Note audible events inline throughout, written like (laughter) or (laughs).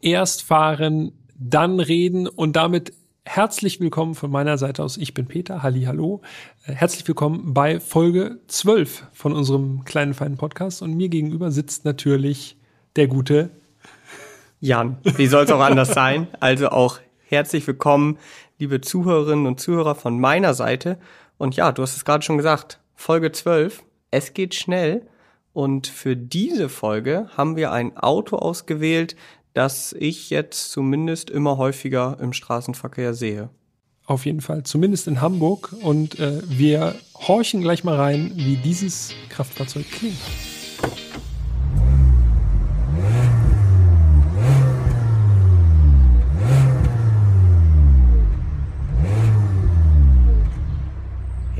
erst fahren, dann reden und damit herzlich willkommen von meiner Seite aus. Ich bin Peter, halli, hallo. Äh, herzlich willkommen bei Folge 12 von unserem kleinen feinen Podcast und mir gegenüber sitzt natürlich der gute Jan. Wie soll es auch anders sein? Also auch herzlich willkommen, liebe Zuhörerinnen und Zuhörer von meiner Seite. Und ja, du hast es gerade schon gesagt, Folge 12. Es geht schnell. Und für diese Folge haben wir ein Auto ausgewählt, das ich jetzt zumindest immer häufiger im Straßenverkehr sehe. Auf jeden Fall, zumindest in Hamburg. Und äh, wir horchen gleich mal rein, wie dieses Kraftfahrzeug klingt.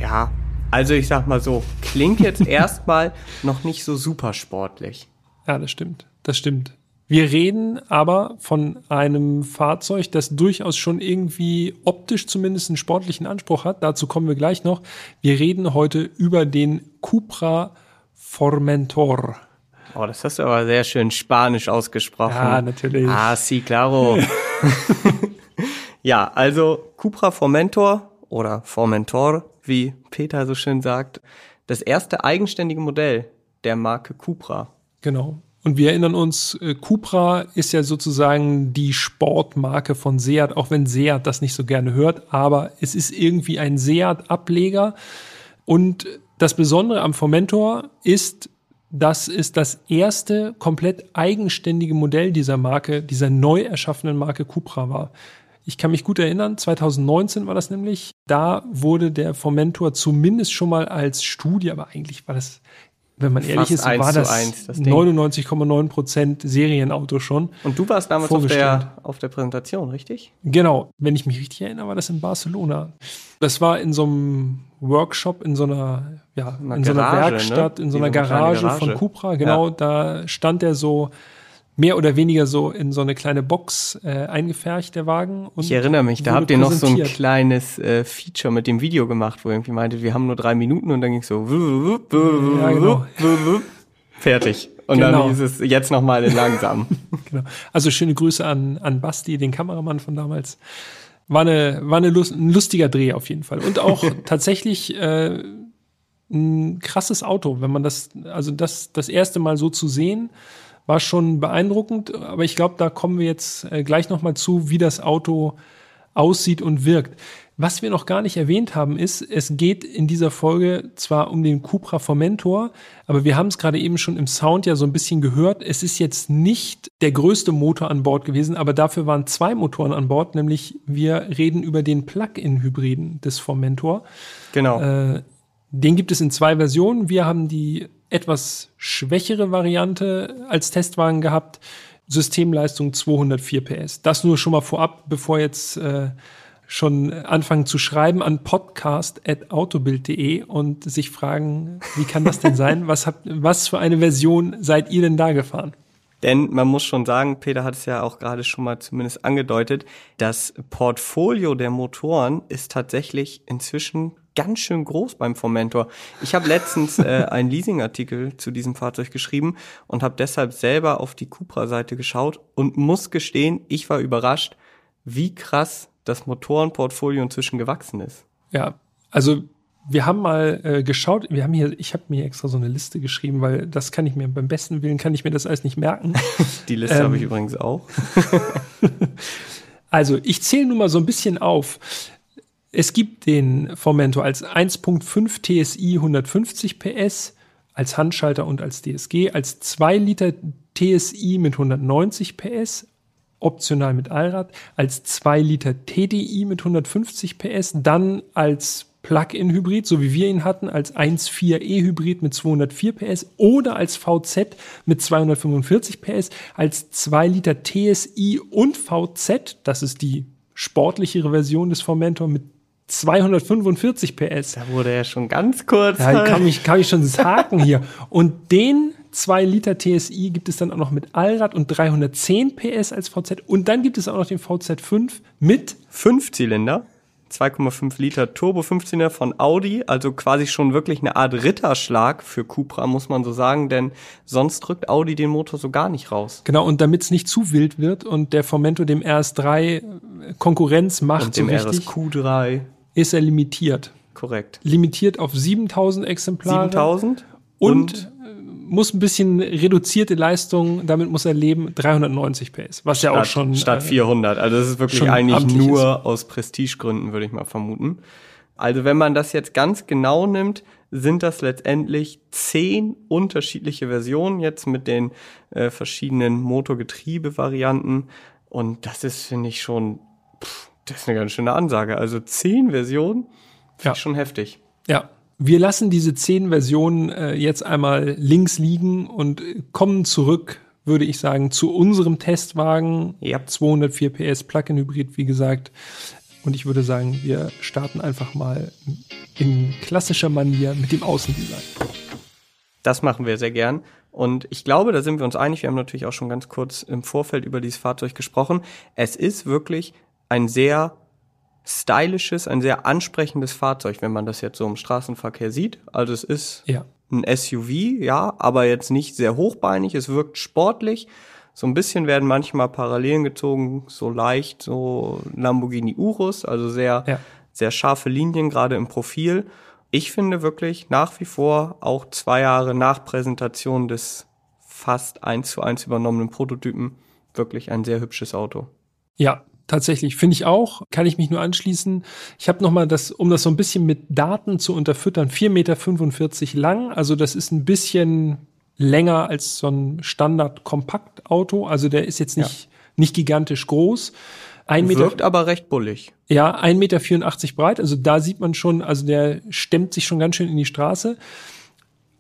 Ja, also ich sag mal so, klingt jetzt (laughs) erstmal noch nicht so super sportlich. Ja, das stimmt. Das stimmt. Wir reden aber von einem Fahrzeug, das durchaus schon irgendwie optisch zumindest einen sportlichen Anspruch hat. Dazu kommen wir gleich noch. Wir reden heute über den Cupra Formentor. Oh, das hast du aber sehr schön spanisch ausgesprochen. Ja, natürlich. Ah, sí, claro. (laughs) ja, also Cupra Formentor oder Formentor, wie Peter so schön sagt, das erste eigenständige Modell der Marke Cupra. Genau. Und wir erinnern uns, äh, Cupra ist ja sozusagen die Sportmarke von Seat, auch wenn Seat das nicht so gerne hört, aber es ist irgendwie ein Seat-Ableger. Und das Besondere am Formentor ist, dass es das erste komplett eigenständige Modell dieser Marke, dieser neu erschaffenen Marke Cupra war. Ich kann mich gut erinnern, 2019 war das nämlich. Da wurde der Formentor zumindest schon mal als Studie, aber eigentlich war das wenn man ehrlich ist, war das, 99,9 Prozent Serienauto schon. Und du warst damals auf der, auf der Präsentation, richtig? Genau. Wenn ich mich richtig erinnere, war das in Barcelona. Das war in so einem Workshop, in so einer, ja, in Garage, so einer Werkstatt, ne? in so einer Garage, Garage, von Cupra. Genau, ja. da stand er so mehr oder weniger so in so eine kleine Box äh, eingefärcht, der Wagen. ich erinnere mich, da habt ihr noch so ein kleines äh, Feature mit dem Video gemacht, wo irgendwie meinte, wir haben nur drei Minuten und dann ging so ja, genau. fertig. Und genau. dann hieß es jetzt nochmal in langsam. (laughs) genau. Also schöne Grüße an, an Basti, den Kameramann von damals. War, eine, war eine Lust, ein lustiger Dreh auf jeden Fall. Und auch (laughs) tatsächlich äh, ein krasses Auto, wenn man das, also das das erste Mal so zu sehen war schon beeindruckend, aber ich glaube, da kommen wir jetzt äh, gleich nochmal zu, wie das Auto aussieht und wirkt. Was wir noch gar nicht erwähnt haben, ist, es geht in dieser Folge zwar um den Cupra Formentor, aber wir haben es gerade eben schon im Sound ja so ein bisschen gehört. Es ist jetzt nicht der größte Motor an Bord gewesen, aber dafür waren zwei Motoren an Bord, nämlich wir reden über den Plug-in-Hybriden des Formentor. Genau. Äh, den gibt es in zwei Versionen. Wir haben die etwas schwächere Variante als Testwagen gehabt. Systemleistung 204 PS. Das nur schon mal vorab, bevor jetzt äh, schon anfangen zu schreiben an podcast.autobild.de und sich fragen, wie kann das denn sein? Was, habt, was für eine Version seid ihr denn da gefahren? Denn man muss schon sagen, Peter hat es ja auch gerade schon mal zumindest angedeutet, das Portfolio der Motoren ist tatsächlich inzwischen ganz schön groß beim Formentor. Ich habe letztens äh, (laughs) einen Leasingartikel zu diesem Fahrzeug geschrieben und habe deshalb selber auf die Cupra-Seite geschaut und muss gestehen, ich war überrascht, wie krass das Motorenportfolio inzwischen gewachsen ist. Ja, also wir haben mal äh, geschaut, wir haben hier, ich habe mir extra so eine Liste geschrieben, weil das kann ich mir beim besten Willen kann ich mir das alles nicht merken. (laughs) Die Liste ähm, habe ich übrigens auch. (laughs) also ich zähle nur mal so ein bisschen auf. Es gibt den Formentor als 1.5 TSI 150 PS, als Handschalter und als DSG, als 2 Liter TSI mit 190 PS, optional mit Allrad, als 2 Liter TDI mit 150 PS, dann als Plug-in-Hybrid, so wie wir ihn hatten, als 1.4 E-Hybrid mit 204 PS oder als VZ mit 245 PS, als 2 Liter TSI und VZ, das ist die sportlichere Version des Formentor mit 245 PS. Da wurde er schon ganz kurz. Ja, kann ich, kann ich schon sagen hier. Und den 2 Liter TSI gibt es dann auch noch mit Allrad und 310 PS als VZ. Und dann gibt es auch noch den VZ5 mit 5 Zylinder. 2,5 Liter Turbo 15er von Audi, also quasi schon wirklich eine Art Ritterschlag für Cupra, muss man so sagen, denn sonst drückt Audi den Motor so gar nicht raus. Genau, und damit es nicht zu wild wird und der Formento dem RS3 Konkurrenz macht, und dem so richtig, RSQ3. Ist er limitiert. Korrekt. Limitiert auf 7000 Exemplare. 7000 und, muss ein bisschen reduzierte Leistung, damit muss er leben, 390 PS, was ja auch schon statt 400. Also das ist wirklich eigentlich nur aus Prestigegründen, würde ich mal vermuten. Also wenn man das jetzt ganz genau nimmt, sind das letztendlich zehn unterschiedliche Versionen jetzt mit den äh, verschiedenen Motorgetriebe-Varianten. Und das ist, finde ich, schon, pff, das ist eine ganz schöne Ansage. Also zehn Versionen, finde Ja. ich schon heftig. Ja. Wir lassen diese zehn Versionen äh, jetzt einmal links liegen und äh, kommen zurück, würde ich sagen, zu unserem Testwagen. Ja. 204 PS Plug-in-Hybrid, wie gesagt. Und ich würde sagen, wir starten einfach mal in klassischer Manier mit dem Außendesign. Das machen wir sehr gern. Und ich glaube, da sind wir uns einig. Wir haben natürlich auch schon ganz kurz im Vorfeld über dieses Fahrzeug gesprochen. Es ist wirklich ein sehr stylisches, ein sehr ansprechendes Fahrzeug, wenn man das jetzt so im Straßenverkehr sieht. Also es ist Ja. ein SUV, ja, aber jetzt nicht sehr hochbeinig. Es wirkt sportlich. So ein bisschen werden manchmal Parallelen gezogen, so leicht, so Lamborghini Urus, also sehr, Ja. sehr scharfe Linien, gerade im Profil. Ich finde wirklich nach wie vor auch zwei Jahre nach Präsentation des fast eins zu eins übernommenen Prototypen wirklich ein sehr hübsches Auto. Ja, tatsächlich. Finde ich auch. Kann ich mich nur anschließen. Ich habe nochmal das, um das so ein bisschen mit Daten zu unterfüttern, 4,45 Meter lang. Also das ist ein bisschen länger als so ein Standard-Kompaktauto. Also der ist jetzt nicht, nicht gigantisch groß. Ein Meter, Wirkt aber recht bullig. ja, 1,84 Meter breit. Also da sieht man schon, also der stemmt sich schon ganz schön in die Straße.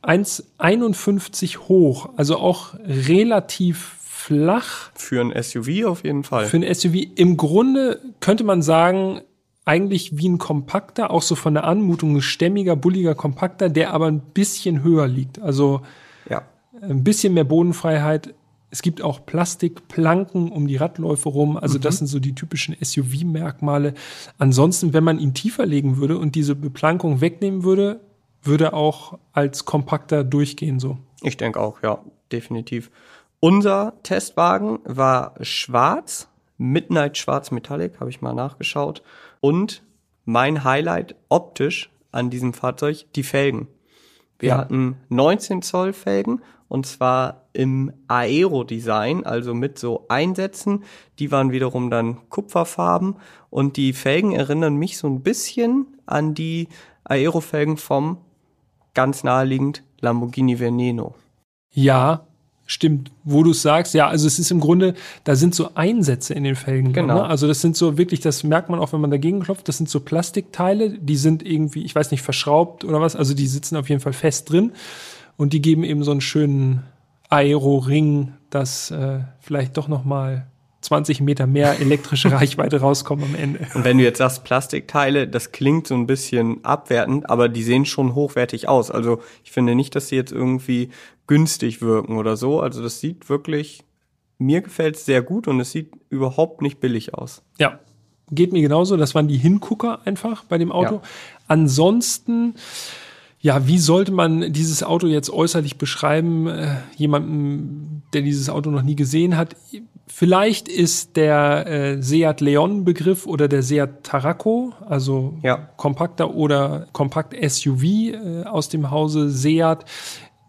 1,51 hoch. Also auch relativ flach. Für ein SUV auf jeden Fall. Für ein SUV im Grunde könnte man sagen, eigentlich wie ein Kompakter, auch so von der Anmutung ein stämmiger, bulliger Kompakter, der aber ein bisschen höher liegt. Also ja. ein bisschen mehr Bodenfreiheit. Es gibt auch Plastikplanken um die Radläufe rum. Also das sind so die typischen SUV-Merkmale. Ansonsten, wenn man ihn tiefer legen würde und diese Beplankung wegnehmen würde, würde er auch als Kompakter durchgehen so. Ich denke auch, ja, definitiv. Unser Testwagen war schwarz, Midnight Schwarz Metallic, habe ich mal nachgeschaut. Und mein Highlight optisch an diesem Fahrzeug, die Felgen. Wir Ja. hatten 19 Zoll Felgen und zwar im Aero-Design, also mit so Einsätzen. Die waren wiederum dann Kupferfarben und die Felgen erinnern mich so ein bisschen an die Aero-Felgen vom ganz naheliegend Lamborghini Veneno. Ja, stimmt. Wo du es sagst, ja, also es ist im Grunde, da sind so Einsätze in den Felgen. drin, Genau. Ne? Also das sind so wirklich, das merkt man auch, wenn man dagegen klopft, das sind so Plastikteile, die sind irgendwie, ich weiß nicht, verschraubt oder was, also die sitzen auf jeden Fall fest drin und die geben eben so einen schönen Aero-Ring, dass äh, vielleicht doch noch mal 20 Meter mehr elektrische (laughs) Reichweite rauskommen am Ende. Und wenn du jetzt sagst Plastikteile, das klingt so ein bisschen abwertend, aber die sehen schon hochwertig aus. Also ich finde nicht, dass sie jetzt irgendwie günstig wirken oder so. Also das sieht wirklich, mir gefällt es sehr gut und es sieht überhaupt nicht billig aus. Ja, geht mir genauso. Das waren die Hingucker einfach bei dem Auto. Ja. Ansonsten, ja, wie sollte man dieses Auto jetzt äußerlich beschreiben? Äh, jemandem, der dieses Auto noch nie gesehen hat. Vielleicht ist der äh, Seat Leon Begriff oder der Seat Tarraco, also Ja. kompakter oder kompakt SUV äh, aus dem Hause Seat.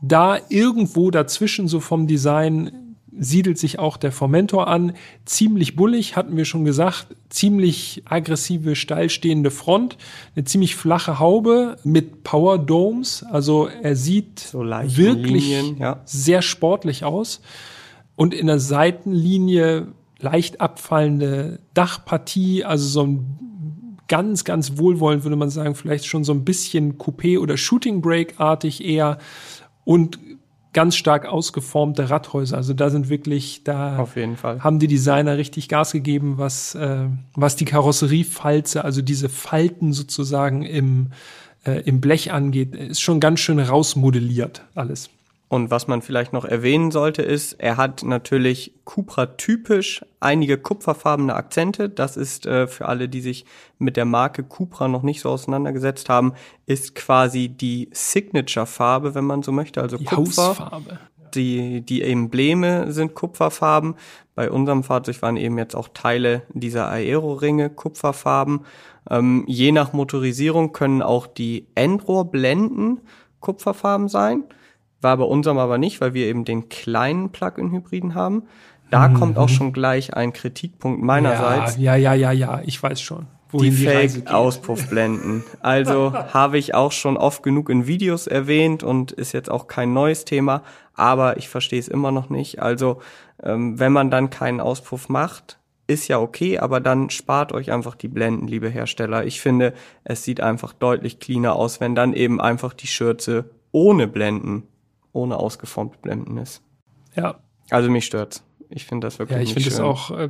Da irgendwo dazwischen, so vom Design, siedelt sich auch der Formentor an. Ziemlich bullig, hatten wir schon gesagt. Ziemlich aggressive, steilstehende Front. Eine ziemlich flache Haube mit Power Domes. Also er sieht So wirklich Linien, ja. sehr sportlich aus. Und in der Seitenlinie leicht abfallende Dachpartie, also so ein ganz, ganz wohlwollend würde man sagen, vielleicht schon so ein bisschen Coupé oder Shooting Brake-artig eher und ganz stark ausgeformte Radhäuser. Also da sind wirklich, da Auf jeden Fall. haben die Designer richtig Gas gegeben, was, äh, was die Karosseriefalze, also diese Falten sozusagen im, äh, im Blech angeht, ist schon ganz schön rausmodelliert alles. Und was man vielleicht noch erwähnen sollte, ist, er hat natürlich Cupra-typisch einige kupferfarbene Akzente. Das ist äh, für alle, die sich mit der Marke Cupra noch nicht so auseinandergesetzt haben, ist quasi die Signature-Farbe, wenn man so möchte, also Die Kupfer. Hausfarbe. Die, die Embleme sind Kupferfarben. Bei unserem Fahrzeug waren eben jetzt auch Teile dieser Aero-Ringe Kupferfarben. Ähm, je nach Motorisierung können auch die Endrohrblenden Kupferfarben sein. War bei unserem aber nicht, weil wir eben den kleinen Plug-in-Hybriden haben. Da kommt auch schon gleich ein Kritikpunkt meinerseits Ja, ja, ja, ja, ja, ich weiß schon. die die. Fake-Auspuffblenden. Also (laughs) habe ich auch schon oft genug in Videos erwähnt und ist jetzt auch kein neues Thema, aber ich verstehe es immer noch nicht. Also ähm, wenn man dann keinen Auspuff macht, ist ja okay, aber dann spart euch einfach die Blenden, liebe Hersteller. Ich finde, es sieht einfach deutlich cleaner aus, wenn dann eben einfach die Schürze ohne Blenden, ohne ausgeformte Blenden ist. Ja, Also mich stört's. Ich finde das wirklich ja, ich nicht finde es auch, äh,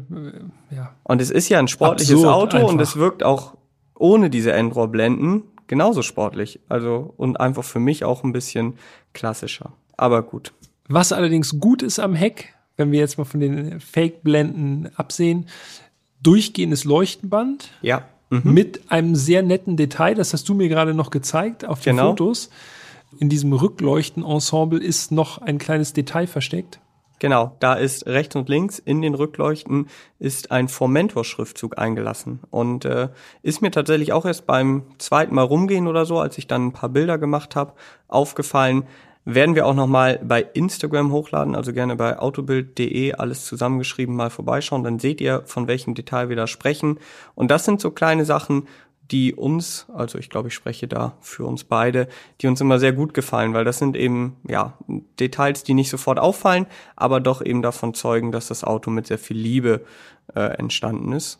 ja. Und es ist ja ein sportliches Absurd Auto und einfach. es wirkt auch ohne diese Endrohrblenden genauso sportlich. Also und einfach für mich auch ein bisschen klassischer. Aber gut. Was allerdings gut ist am Heck, wenn wir jetzt mal von den Fake-Blenden absehen, durchgehendes Leuchtenband Ja. mit einem sehr netten Detail, das hast du mir gerade noch gezeigt auf den Genau. Fotos. In diesem Rückleuchten-Ensemble ist noch ein kleines Detail versteckt. Genau, da ist rechts und links in den Rückleuchten ist ein Formentor-Schriftzug eingelassen. Und äh, ist mir tatsächlich auch erst beim zweiten Mal rumgehen oder so, als ich dann ein paar Bilder gemacht habe, aufgefallen. Werden wir auch nochmal bei Instagram hochladen, also gerne bei autobild.de alles zusammengeschrieben mal vorbeischauen, dann seht ihr, von welchem Detail wir da sprechen. Und das sind so kleine Sachen, die uns, also ich glaube, ich spreche da für uns beide, die uns immer sehr gut gefallen, weil das sind eben, ja, Details, die nicht sofort auffallen, aber doch eben davon zeugen, dass das Auto mit sehr viel Liebe äh, entstanden ist.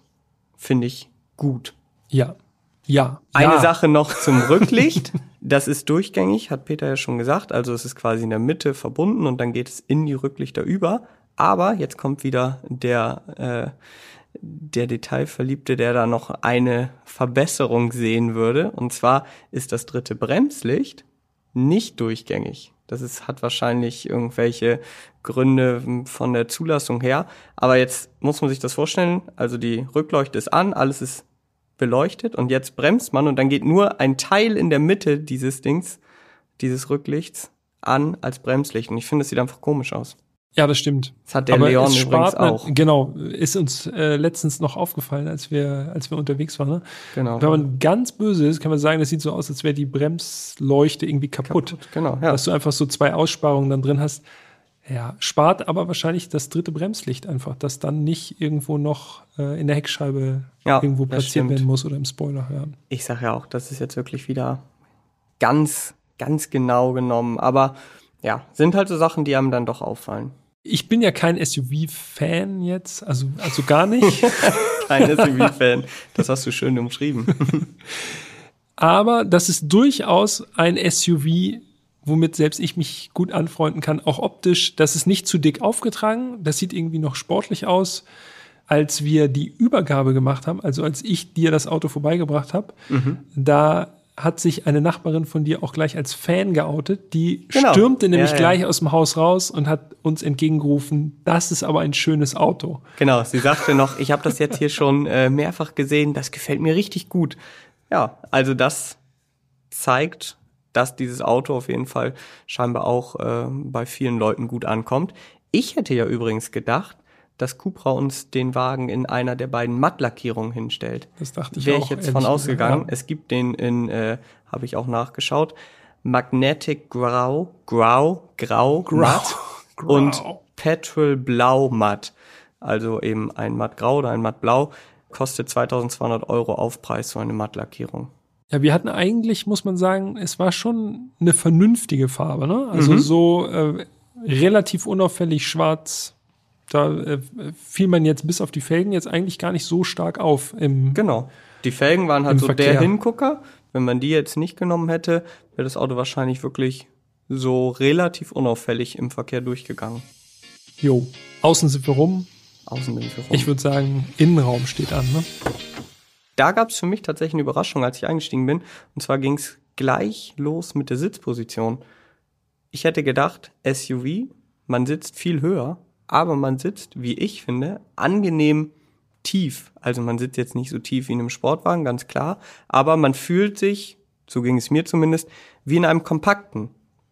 Finde ich gut. Ja. Ja. Eine ja. Sache noch zum (laughs) Rücklicht. Das ist durchgängig, hat Peter ja schon gesagt. Also es ist quasi in der Mitte verbunden und dann geht es in die Rücklichter über. Aber jetzt kommt wieder der, äh, der Detailverliebte, der da noch eine Verbesserung sehen würde. Und zwar ist das dritte Bremslicht nicht durchgängig. Das ist, hat wahrscheinlich irgendwelche Gründe von der Zulassung her. Aber jetzt muss man sich das vorstellen. Also die Rückleuchte ist an, alles ist beleuchtet und jetzt bremst man und dann geht nur ein Teil in der Mitte dieses Dings, dieses Rücklichts an als Bremslicht. Und ich finde, es sieht einfach komisch aus. Ja, das stimmt. Das hat der Aber Leon übrigens spart man- auch. Genau, ist uns äh, letztens noch aufgefallen, als wir, als wir unterwegs waren. Ne? Genau. Wenn man ganz böse ist, kann man sagen, das sieht so aus, als wäre die Bremsleuchte irgendwie kaputt. Genau, ja. Dass du einfach so zwei Aussparungen dann drin hast. Ja, spart aber wahrscheinlich das dritte Bremslicht einfach, das dann nicht irgendwo noch äh, in der Heckscheibe Ja, irgendwo platziert werden muss oder im Spoiler hören. Ich sage ja auch, das ist jetzt wirklich wieder ganz, ganz genau genommen. Aber ja, sind halt so Sachen, die einem dann doch auffallen. Ich bin ja kein SUV-Fan jetzt, also, also gar nicht. (laughs) Kein SUV-Fan. Das hast du schön umschrieben. (laughs) Aber das ist durchaus ein SUV, womit selbst ich mich gut anfreunden kann, auch optisch. Das ist nicht zu dick aufgetragen, das sieht irgendwie noch sportlich aus. Als wir die Übergabe gemacht haben, also als ich dir das Auto vorbeigebracht habe, da hat sich eine Nachbarin von dir auch gleich als Fan geoutet. Die Genau. stürmte nämlich Ja, ja. gleich aus dem Haus raus und hat uns entgegengerufen, das ist aber ein schönes Auto. Genau, sie sagte noch, ich habe das jetzt hier schon äh, mehrfach gesehen, das gefällt mir richtig gut. Ja, also das zeigt, dass dieses Auto auf jeden Fall scheinbar auch äh, bei vielen Leuten gut ankommt. Ich hätte ja übrigens gedacht, dass Cupra uns den Wagen in einer der beiden Mattlackierungen hinstellt. Das dachte ich Wäre auch. ich jetzt von ausgegangen. ja. Es gibt den in, äh, habe ich auch nachgeschaut, Magnetic Grau, Grau, Grau, Matt Grau. (laughs) und Petrol Blau Matt. Also eben ein Matt Grau oder ein Matt Blau. Kostet 2200 Euro Aufpreis, so eine Mattlackierung. Ja, wir hatten eigentlich, muss man sagen, es war schon eine vernünftige Farbe, ne? Also Mhm. so äh, relativ unauffällig schwarz. Da äh, fiel man jetzt bis auf die Felgen jetzt eigentlich gar nicht so stark auf im Genau. Die Felgen waren halt so Verkehr. der Hingucker. Wenn man die jetzt nicht genommen hätte, wäre das Auto wahrscheinlich wirklich so relativ unauffällig im Verkehr durchgegangen. Jo. Außen sind wir rum. Außendämpfer rum. Ich würde sagen, Innenraum steht an, ne? da gab es für mich tatsächlich eine Überraschung, als ich eingestiegen bin. Und zwar ging es gleich los mit der Sitzposition. Ich hätte gedacht, SUV, man sitzt viel höher, aber man sitzt, wie ich finde, angenehm tief. Also man sitzt jetzt nicht so tief wie in einem Sportwagen, ganz klar, aber man fühlt sich, so ging es mir zumindest, wie in einem kompakten,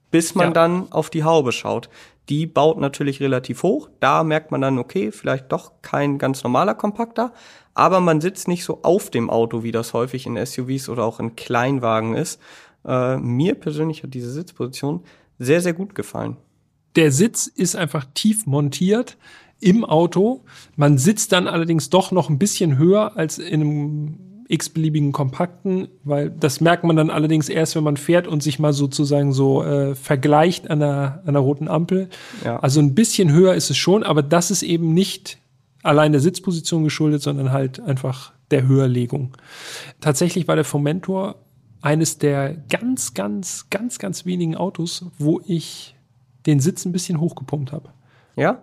bis man ja. dann auf die Haube schaut. Die baut natürlich relativ hoch. Da merkt man dann, okay, vielleicht doch kein ganz normaler Kompakter, aber man sitzt nicht so auf dem Auto, wie das häufig in SUVs oder auch in Kleinwagen ist. Äh, mir persönlich hat diese Sitzposition sehr, sehr gut gefallen. Der Sitz ist einfach tief montiert im Auto. Man sitzt dann allerdings doch noch ein bisschen höher als in einem x-beliebigen kompakten, weil das merkt man dann allerdings erst, wenn man fährt und sich mal sozusagen so äh, vergleicht an der, an der roten Ampel. Ja. Also ein bisschen höher ist es schon, aber das ist eben nicht allein der Sitzposition geschuldet, sondern halt einfach der Höherlegung. Tatsächlich war der Fomentor eines der ganz, ganz, ganz, ganz wenigen Autos, wo ich den Sitz ein bisschen hochgepumpt habe. Ja?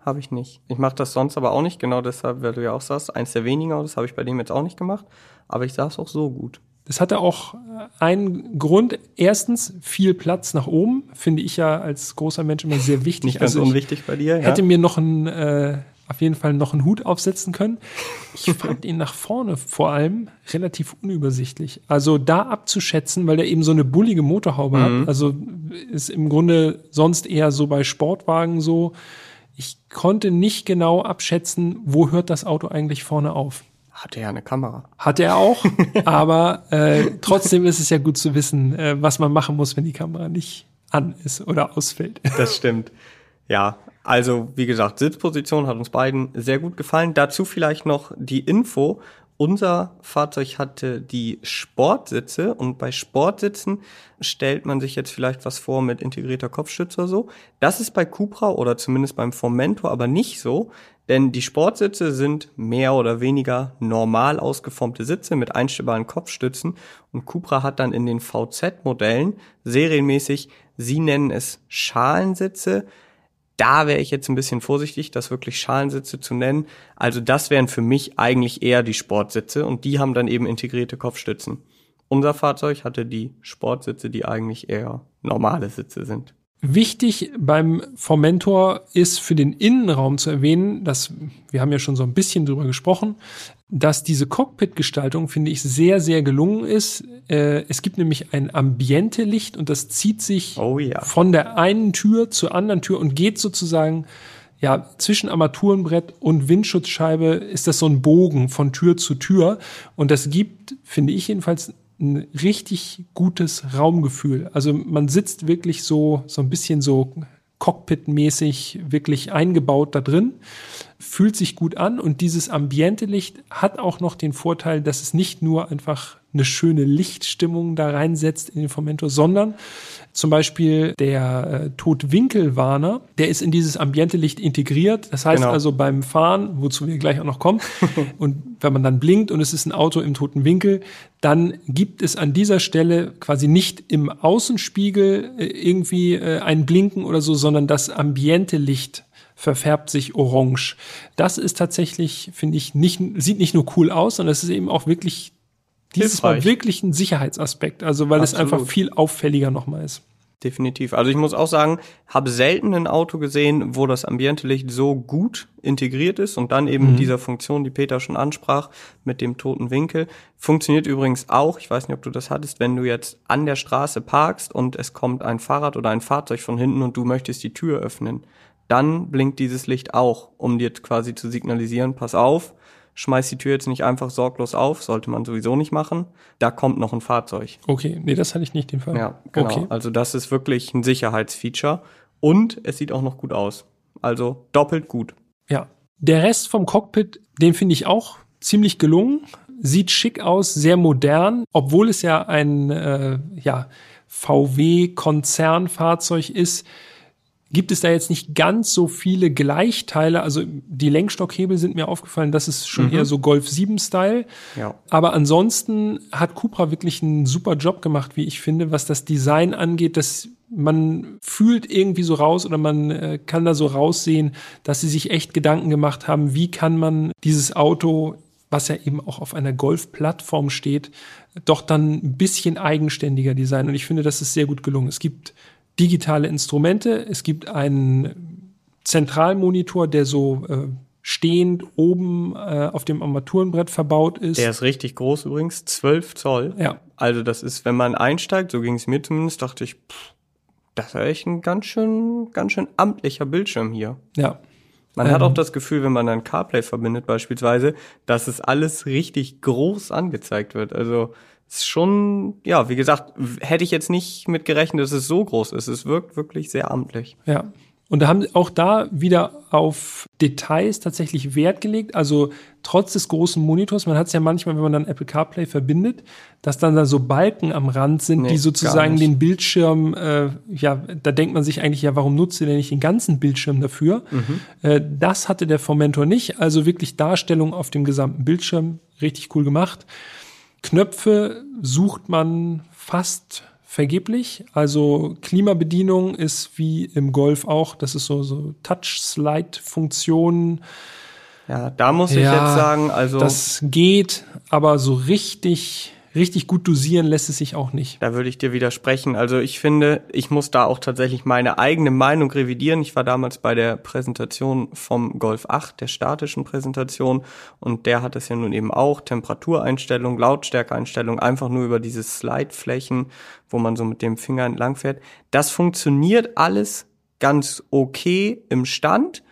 habe ich nicht. Ich mache das sonst aber auch nicht, genau deshalb, weil du ja auch sagst, eins der weniger, das habe ich bei dem jetzt auch nicht gemacht, aber ich saß auch so gut. Das hatte auch einen Grund. Erstens, viel Platz nach oben, finde ich ja als großer Mensch immer sehr wichtig. Nicht ganz also unwichtig bei dir. Ja? Hätte mir noch ein, äh, auf jeden Fall noch einen Hut aufsetzen können. Ich (laughs) fand ihn nach vorne vor allem relativ unübersichtlich. Also da abzuschätzen, weil der eben so eine bullige Motorhaube mhm. hat. Also ist im Grunde sonst eher so bei Sportwagen so ich konnte nicht genau abschätzen, wo hört das Auto eigentlich vorne auf. Hat er ja eine Kamera. Hat er auch, (laughs) aber äh, trotzdem ist es ja gut zu wissen, äh, was man machen muss, wenn die Kamera nicht an ist oder ausfällt. Das stimmt. Ja, also wie gesagt, Sitzposition hat uns beiden sehr gut gefallen. Dazu vielleicht noch die Info, unser Fahrzeug hatte die Sportsitze und bei Sportsitzen stellt man sich jetzt vielleicht was vor mit integrierter Kopfstütze oder so. Das ist bei Cupra oder zumindest beim Formentor aber nicht so, denn die Sportsitze sind mehr oder weniger normal ausgeformte Sitze mit einstellbaren Kopfstützen und Cupra hat dann in den VZ-Modellen serienmäßig, sie nennen es Schalensitze, da wäre ich jetzt ein bisschen vorsichtig, das wirklich Schalensitze zu nennen. Also das wären für mich eigentlich eher die Sportsitze und die haben dann eben integrierte Kopfstützen. Unser Fahrzeug hatte die Sportsitze, die eigentlich eher normale Sitze sind. Wichtig beim Formentor ist für den Innenraum zu erwähnen, dass wir haben ja schon so ein bisschen drüber gesprochen, dass diese Cockpit-Gestaltung, finde ich, sehr, sehr gelungen ist. Äh, es gibt nämlich ein Ambiente-Licht und das zieht sich oh ja. von der einen Tür zur anderen Tür und geht sozusagen ja, zwischen Armaturenbrett und Windschutzscheibe ist das so ein Bogen von Tür zu Tür. Und das gibt, finde ich jedenfalls, ein richtig gutes Raumgefühl. Also man sitzt wirklich so, so ein bisschen so Cockpit-mäßig wirklich eingebaut da drin, fühlt sich gut an und dieses ambiente Licht hat auch noch den Vorteil, dass es nicht nur einfach eine schöne Lichtstimmung da reinsetzt in den Formentor, sondern zum Beispiel der äh, Totwinkelwarner, der ist in dieses Ambiente-Licht integriert. Das heißt genau. also beim Fahren, wozu wir gleich auch noch kommen, (laughs) und wenn man dann blinkt und es ist ein Auto im toten Winkel, dann gibt es an dieser Stelle quasi nicht im Außenspiegel äh, irgendwie äh, ein Blinken oder so, sondern das Ambiente-Licht verfärbt sich orange. Das ist tatsächlich, finde ich, nicht, sieht nicht nur cool aus, sondern es ist eben auch wirklich dieses war wirklich ein Sicherheitsaspekt, also weil Absolut. es einfach viel auffälliger nochmal ist. Definitiv. Also ich muss auch sagen, habe selten ein Auto gesehen, wo das Ambientelicht so gut integriert ist und dann eben mhm. dieser Funktion, die Peter schon ansprach, mit dem toten Winkel. Funktioniert übrigens auch, ich weiß nicht, ob du das hattest, wenn du jetzt an der Straße parkst und es kommt ein Fahrrad oder ein Fahrzeug von hinten und du möchtest die Tür öffnen. Dann blinkt dieses Licht auch, um dir quasi zu signalisieren, pass auf, schmeiß die Tür jetzt nicht einfach sorglos auf, sollte man sowieso nicht machen. Da kommt noch ein Fahrzeug. Okay, nee, das hatte ich nicht den Fall. Ja, genau. Okay. Also das ist wirklich ein Sicherheitsfeature und es sieht auch noch gut aus. Also doppelt gut. Ja. Der Rest vom Cockpit, den finde ich auch ziemlich gelungen. Sieht schick aus, sehr modern, obwohl es ja ein äh, ja, VW-Konzernfahrzeug ist gibt es da jetzt nicht ganz so viele Gleichteile. Also die Lenkstockhebel sind mir aufgefallen, das ist schon mhm. eher so Golf 7 Style. Ja. Aber ansonsten hat Cupra wirklich einen super Job gemacht, wie ich finde, was das Design angeht, dass man fühlt irgendwie so raus oder man äh, kann da so raussehen, dass sie sich echt Gedanken gemacht haben, wie kann man dieses Auto was ja eben auch auf einer Golf-Plattform steht, doch dann ein bisschen eigenständiger designen. Und ich finde, das ist sehr gut gelungen. Es gibt digitale Instrumente. Es gibt einen Zentralmonitor, der so äh, stehend oben äh, auf dem Armaturenbrett verbaut ist. Der ist richtig groß übrigens, 12 Zoll. Ja. Also das ist, wenn man einsteigt, so ging es mir zumindest, dachte ich, pff, das ist echt ein ganz schön, ganz schön amtlicher Bildschirm hier. Ja. Man Ähm. hat auch das Gefühl, wenn man dann CarPlay verbindet beispielsweise, dass es alles richtig groß angezeigt wird. Also ist schon, ja, wie gesagt, hätte ich jetzt nicht mit gerechnet, dass es so groß ist. Es wirkt wirklich sehr amtlich. Ja. Und da haben auch da wieder auf Details tatsächlich Wert gelegt. Also trotz des großen Monitors, man hat es ja manchmal, wenn man dann Apple CarPlay verbindet, dass dann da so Balken am Rand sind, Nee, die sozusagen den Bildschirm, äh, ja, da denkt man sich eigentlich, ja, warum nutzt ihr denn nicht den ganzen Bildschirm dafür? Mhm. Äh, das hatte der Formentor nicht. Also wirklich Darstellung auf dem gesamten Bildschirm, richtig cool gemacht. Knöpfe sucht man fast vergeblich. Also Klimabedienung ist wie im Golf auch, das ist so, so Touch-Slide-Funktion. Ja, da muss ich Ja, jetzt sagen, also Das geht, aber so richtig, richtig gut dosieren lässt es sich auch nicht. Da würde ich dir widersprechen. Also ich finde, ich muss da auch tatsächlich meine eigene Meinung revidieren. Ich war damals bei der Präsentation vom Golf 8, der statischen Präsentation, und der hat es ja nun eben auch, Temperatureinstellung, Lautstärkeeinstellung, einfach nur über diese Slideflächen, wo man so mit dem Finger entlang fährt. Das funktioniert alles ganz okay im Stand,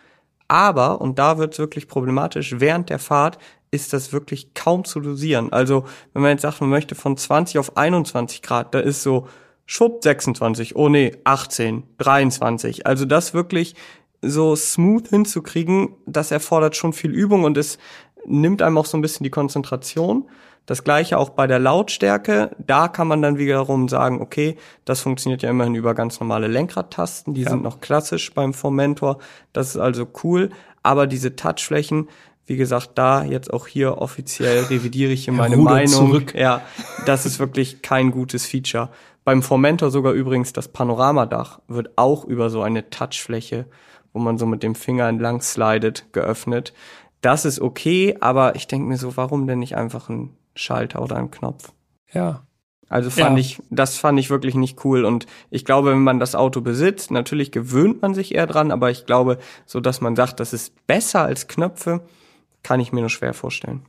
aber, und da wird es wirklich problematisch, während der Fahrt ist das wirklich kaum zu dosieren. Also, wenn man jetzt sagt, man möchte von 20 auf 21 Grad, da ist so schwupp 26, oh nee, 18, 23. Also das wirklich so smooth hinzukriegen, das erfordert schon viel Übung und es nimmt einem auch so ein bisschen die Konzentration. Das gleiche auch bei der Lautstärke. Da kann man dann wiederum sagen, okay, das funktioniert ja immerhin über ganz normale Lenkradtasten. Die Ja. sind noch klassisch beim Formentor. Das ist also cool. Aber diese Touchflächen, wie gesagt, da jetzt auch hier offiziell revidiere ich hier meine Ruder Meinung. zurück. Ja, das ist wirklich kein gutes Feature. Beim Formentor sogar übrigens das Panoramadach wird auch über so eine Touchfläche, wo man so mit dem Finger entlang slidet, geöffnet. Das ist okay, aber ich denke mir so, warum denn nicht einfach ein Schalter oder ein Knopf? Ja. Also fand Ja. ich, das fand ich wirklich nicht cool. Und ich glaube, wenn man das Auto besitzt, natürlich gewöhnt man sich eher dran, aber ich glaube, so dass man sagt, das ist besser als Knöpfe, kann ich mir nur schwer vorstellen.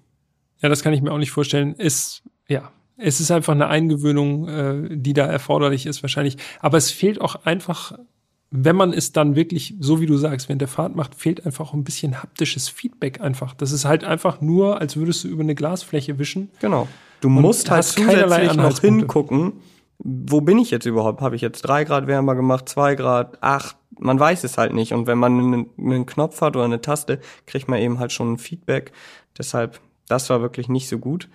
Ja, das kann ich mir auch nicht vorstellen. Ist, ja, es ist einfach eine Eingewöhnung, äh, die da erforderlich ist, wahrscheinlich. Aber es fehlt auch einfach, wenn man es dann wirklich, so wie du sagst, während der Fahrt macht, fehlt einfach ein bisschen haptisches Feedback einfach. Das ist halt einfach nur, als würdest du über eine Glasfläche wischen. Genau. Du musst halt keinerlei zusätzlich noch hingucken, wo bin ich jetzt überhaupt? Habe ich jetzt drei Grad wärmer gemacht, zwei Grad, acht? Man weiß es halt nicht. Und wenn man einen, einen Knopf hat oder eine Taste, kriegt man eben halt schon ein Feedback. Deshalb, das war wirklich nicht so gut.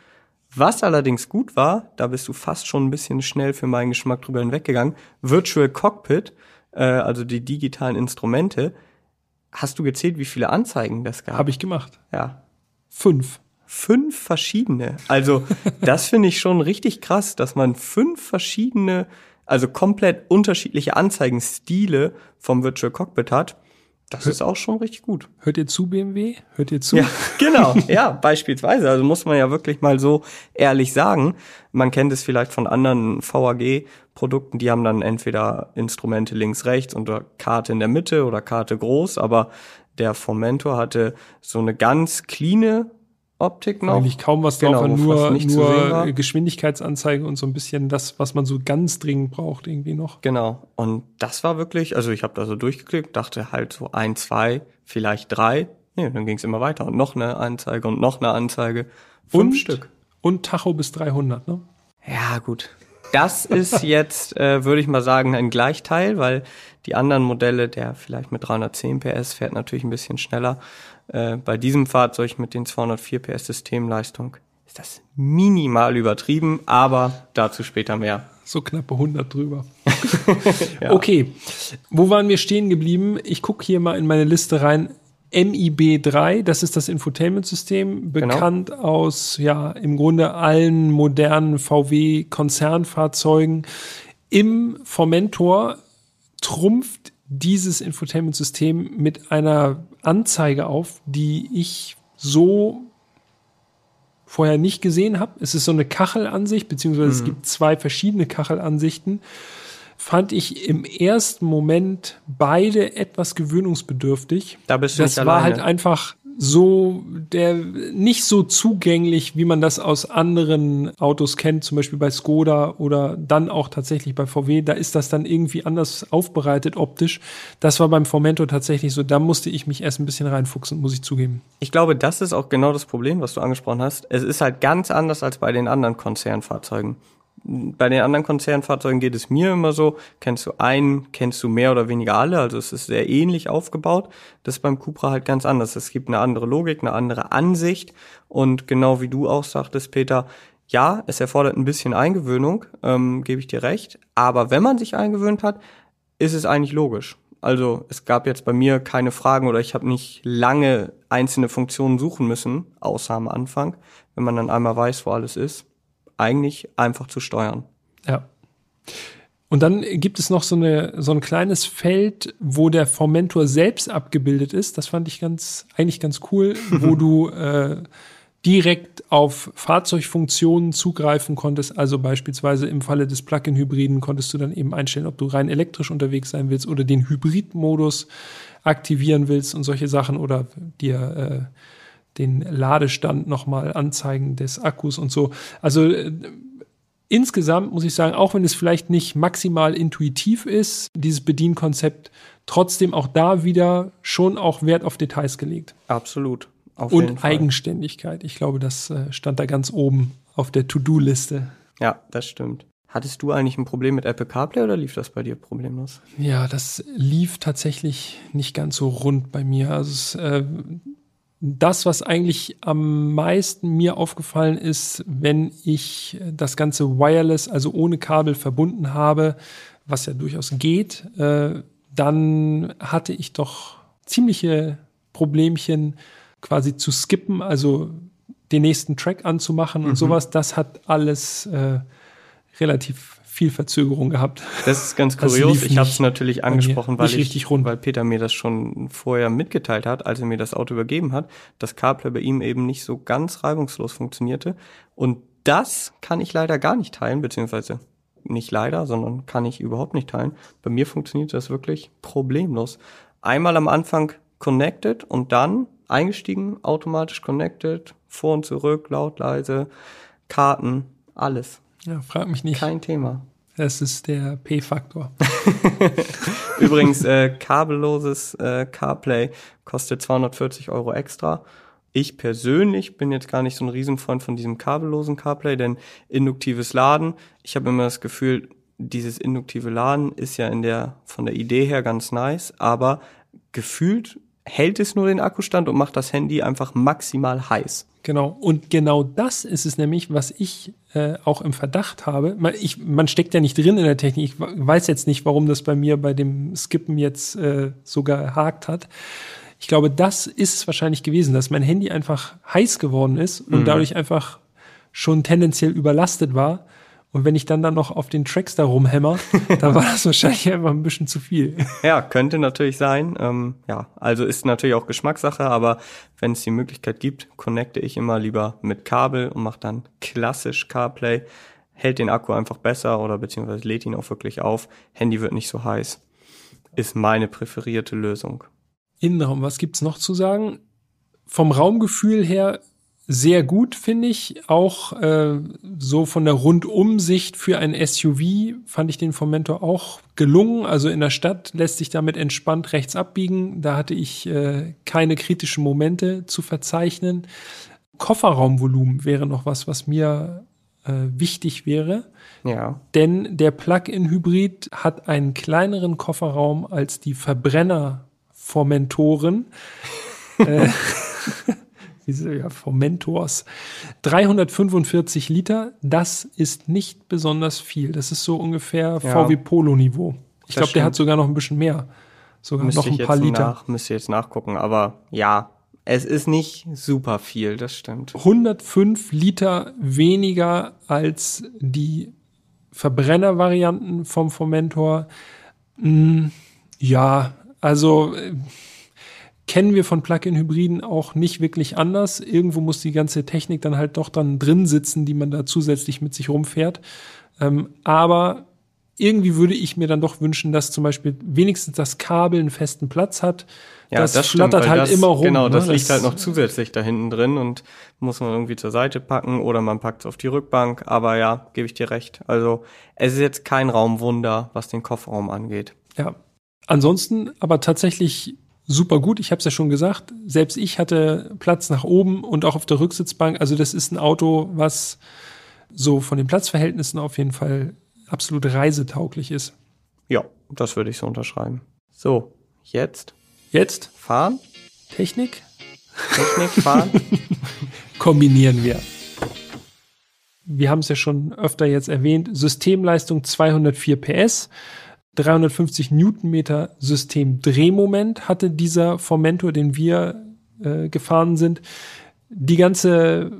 Was allerdings gut war, da bist du fast schon ein bisschen schnell für meinen Geschmack drüber hinweggegangen, Virtual Cockpit, äh, also die digitalen Instrumente. Hast du gezählt, wie viele Anzeigen das gab? Habe ich gemacht. Ja, Fünf. fünf verschiedene. Also das finde ich schon richtig krass, dass man fünf verschiedene, also komplett unterschiedliche Anzeigenstile vom Virtual Cockpit hat. Das ist auch schon richtig gut. Hört ihr zu, BMW? Hört ihr zu? Ja, (laughs) genau. Ja, beispielsweise. Also muss man ja wirklich mal so ehrlich sagen. Man kennt es vielleicht von anderen VAG-Produkten, die haben dann entweder Instrumente links, rechts und oder Karte in der Mitte oder Karte groß, aber der Formentor hatte so eine ganz cleane Optik noch. Eigentlich kaum was Genau, drauf, nur, nur Geschwindigkeitsanzeige und so ein bisschen das, was man so ganz dringend braucht, irgendwie noch. Genau. Und das war wirklich, also ich habe da so durchgeklickt, dachte halt so ein, zwei, vielleicht drei. Nee, dann ging es immer weiter und noch eine Anzeige und noch eine Anzeige. Fünf Und? Stück. Und Tacho bis 300, ne? Ja, gut. Das ist (laughs) jetzt, äh, würde ich mal sagen, ein Gleichteil, weil die anderen Modelle, der vielleicht mit 310 PS fährt natürlich ein bisschen schneller. Äh, bei diesem Fahrzeug mit den 204 PS Systemleistung ist das minimal übertrieben, aber dazu später mehr. So knappe 100 drüber. (laughs) Okay, wo waren wir stehen geblieben? Ich gucke hier mal in meine Liste rein. MIB3, das ist das Infotainment-System, bekannt aus, ja, im Grunde allen modernen VW-Konzernfahrzeugen. Im Formentor trumpft dieses Infotainment-System mit einer Anzeige auf, die ich so vorher nicht gesehen habe. Es ist so eine Kachelansicht, beziehungsweise es gibt zwei verschiedene Kachelansichten. fand ich im ersten Moment beide etwas gewöhnungsbedürftig. Da bist du das nicht war alleine. halt einfach so der nicht so zugänglich, wie man das aus anderen Autos kennt, zum Beispiel bei Skoda oder dann auch tatsächlich bei VW. Da ist das dann irgendwie anders aufbereitet optisch. Das war beim Formentor tatsächlich so. Da musste ich mich erst ein bisschen reinfuchsen, muss ich zugeben. Ich glaube, das ist auch genau das Problem, was du angesprochen hast. Es ist halt ganz anders als bei den anderen Konzernfahrzeugen. Bei den anderen Konzernfahrzeugen geht es mir immer so, kennst du einen, kennst du mehr oder weniger alle, also es ist sehr ähnlich aufgebaut. Das ist beim Cupra halt ganz anders. Es gibt eine andere Logik, eine andere Ansicht und genau wie du auch sagtest, Peter, ja, es erfordert ein bisschen Eingewöhnung, ähm, gebe ich dir recht, aber wenn man sich eingewöhnt hat, ist es eigentlich logisch. Also es gab jetzt bei mir keine Fragen oder ich habe nicht lange einzelne Funktionen suchen müssen, außer am Anfang, wenn man dann einmal weiß, wo alles ist eigentlich einfach zu steuern. Ja. Und dann gibt es noch so, eine, so ein kleines Feld, wo der Formentor selbst abgebildet ist. Das fand ich ganz, eigentlich ganz cool, (laughs) wo du äh, direkt auf Fahrzeugfunktionen zugreifen konntest. Also beispielsweise im Falle des Plug-in-Hybriden konntest du dann eben einstellen, ob du rein elektrisch unterwegs sein willst oder den Hybrid-Modus aktivieren willst und solche Sachen oder dir äh, den Ladestand nochmal anzeigen des Akkus und so. Also äh, insgesamt muss ich sagen, auch wenn es vielleicht nicht maximal intuitiv ist, dieses Bedienkonzept, trotzdem auch da wieder schon auch Wert auf Details gelegt. Absolut. Auf und Eigenständigkeit. Ich glaube, das äh, stand da ganz oben auf der To-Do-Liste. Ja, das stimmt. Hattest du eigentlich ein Problem mit Apple CarPlay oder lief das bei dir problemlos? Ja, das lief tatsächlich nicht ganz so rund bei mir. Also es, äh, das, was eigentlich am meisten mir aufgefallen ist, wenn ich das Ganze wireless, also ohne Kabel verbunden habe, was ja durchaus geht, äh, dann hatte ich doch ziemliche Problemchen quasi zu skippen, also den nächsten Track anzumachen mhm. und sowas. Das hat alles äh, relativ viel Verzögerung gehabt. Das ist ganz (laughs) kurios. Ich habe es natürlich angesprochen, weil, ich, weil Peter mir das schon vorher mitgeteilt hat, als er mir das Auto übergeben hat, dass CarPlay bei ihm eben nicht so ganz reibungslos funktionierte. Und das kann ich leider gar nicht teilen, beziehungsweise nicht leider, sondern kann ich überhaupt nicht teilen. Bei mir funktioniert das wirklich problemlos. Einmal am Anfang connected und dann eingestiegen, automatisch connected, vor und zurück, laut, leise, Karten, alles. Ja, frag mich nicht. Kein Thema. Das ist der P-Faktor. (laughs) Übrigens, äh, kabelloses äh, CarPlay kostet 240 Euro extra. Ich persönlich bin jetzt gar nicht so ein Riesenfreund von diesem kabellosen CarPlay, denn induktives Laden, ich habe immer das Gefühl, dieses induktive Laden ist ja in der von der Idee her ganz nice, aber gefühlt hält es nur den Akkustand und macht das Handy einfach maximal heiß. Genau. Und genau das ist es nämlich, was ich äh, auch im Verdacht habe. Man, ich, man steckt ja nicht drin in der Technik. Ich weiß jetzt nicht, warum das bei mir bei dem Skippen jetzt äh, sogar gehakt hat. Ich glaube, das ist es wahrscheinlich gewesen, dass mein Handy einfach heiß geworden ist und mhm. dadurch einfach schon tendenziell überlastet war und wenn ich dann dann noch auf den Tracks da rumhämmer, (laughs) dann war das wahrscheinlich einfach ein bisschen zu viel. Ja, könnte natürlich sein. Ähm, ja, also ist natürlich auch Geschmackssache, aber wenn es die Möglichkeit gibt, connecte ich immer lieber mit Kabel und mache dann klassisch CarPlay. Hält den Akku einfach besser oder beziehungsweise lädt ihn auch wirklich auf. Handy wird nicht so heiß. Ist meine präferierte Lösung. Innenraum, was gibt's noch zu sagen? Vom Raumgefühl her sehr gut, finde ich. Auch äh, so von der Rundumsicht für ein SUV fand ich den Formentor auch gelungen. Also in der Stadt lässt sich damit entspannt rechts abbiegen. Da hatte ich äh, keine kritischen Momente zu verzeichnen. Kofferraumvolumen wäre noch was, was mir äh, wichtig wäre. Ja. Denn der Plug-in-Hybrid hat einen kleineren Kofferraum als die Verbrenner-Formentoren. (laughs) äh, (laughs) diese ja, vom Mentors. 345 Liter, das ist nicht besonders viel. Das ist so ungefähr ja, VW Polo Niveau. Ich glaube, der hat sogar noch ein bisschen mehr. Sogar müsste noch ein paar Liter. Nach, müsste jetzt nachgucken, aber ja, es ist nicht super viel, das stimmt. 105 Liter weniger als die Verbrennervarianten vom Fomentor. Hm, ja, also äh, kennen wir von Plug-in-Hybriden auch nicht wirklich anders. Irgendwo muss die ganze Technik dann halt doch dann drin sitzen, die man da zusätzlich mit sich rumfährt. Ähm, aber irgendwie würde ich mir dann doch wünschen, dass zum Beispiel wenigstens das Kabel einen festen Platz hat. Ja, das, das flattert stimmt, halt das, immer rum. Genau, das ne? liegt halt noch zusätzlich da hinten drin und muss man irgendwie zur Seite packen oder man packt es auf die Rückbank. Aber ja, gebe ich dir recht. Also es ist jetzt kein Raumwunder, was den Kofferraum angeht. Ja. Ansonsten aber tatsächlich super gut. Ich habe es ja schon gesagt. Selbst ich hatte Platz nach oben und auch auf der Rücksitzbank. Also das ist ein Auto, was so von den Platzverhältnissen auf jeden Fall absolut reisetauglich ist. Ja, das würde ich so unterschreiben. So, jetzt Jetzt fahren, Technik Technik fahren. (laughs) kombinieren wir. Wir haben es ja schon öfter jetzt erwähnt. Systemleistung 204 PS, 350 Newtonmeter Systemdrehmoment hatte dieser Formentor, den wir äh, gefahren sind. Die ganze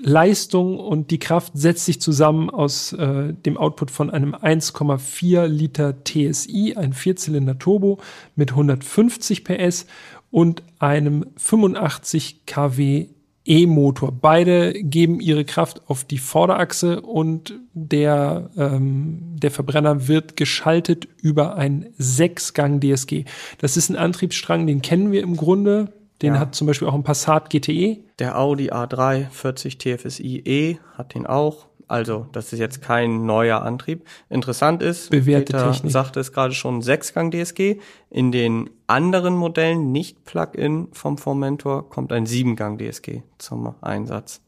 Leistung und die Kraft setzt sich zusammen aus äh, dem Output von einem 1,4 Liter TSI, ein Vierzylinder Turbo mit 150 PS und einem 85 kW E-Motor. Beide geben ihre Kraft auf die Vorderachse und der, ähm, der Verbrenner wird geschaltet über ein Sechsgang DSG. Das ist ein Antriebsstrang, den kennen wir im Grunde. Den Ja. hat zum Beispiel auch ein Passat. GTE. Der Audi A3 40 TFSI E hat den auch. Also, das ist jetzt kein neuer Antrieb. Interessant ist, Bewährte Peter Technik. sagte es gerade schon, Sechsgang DSG. In den anderen Modellen, nicht Plug-in vom Formentor, kommt ein Siebengang DSG zum Einsatz.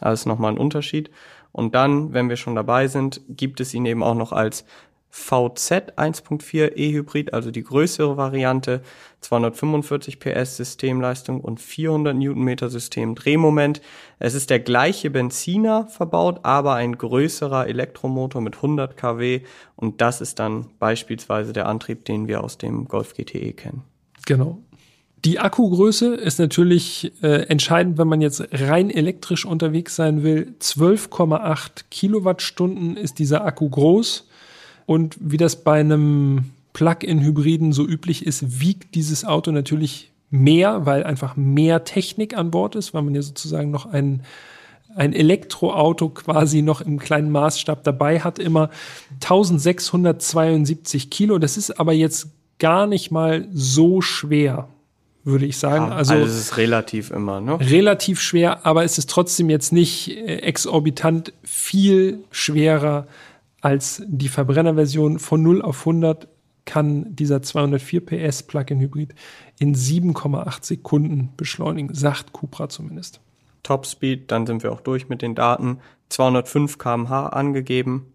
Also nochmal ein Unterschied. Und dann, wenn wir schon dabei sind, gibt es ihn eben auch noch als VZ 1.4 E-Hybrid, also die größere Variante, 245 PS Systemleistung und 400 Newtonmeter Systemdrehmoment. Es ist der gleiche Benziner verbaut, aber ein größerer Elektromotor mit 100 kW und das ist dann beispielsweise der Antrieb, den wir aus dem Golf GTE kennen. Genau. Die Akkugröße ist natürlich äh, entscheidend, wenn man jetzt rein elektrisch unterwegs sein will. 12,8 Kilowattstunden ist dieser Akku groß. Und wie das bei einem Plug-in-Hybriden so üblich ist, wiegt dieses Auto natürlich mehr, weil einfach mehr Technik an Bord ist, weil man ja sozusagen noch ein, ein Elektroauto quasi noch im kleinen Maßstab dabei hat, immer 1672 Kilo. Das ist aber jetzt gar nicht mal so schwer, würde ich sagen. also, also es ist relativ immer, ne? relativ schwer, aber es ist trotzdem jetzt nicht äh, exorbitant viel schwerer als die Verbrennerversion. Von 0 auf 100 kann dieser 204 PS Plug-in Hybrid in 7,8 Sekunden beschleunigen, sagt Cupra zumindest. Topspeed, dann sind wir auch durch mit den Daten. 205 kmh angegeben.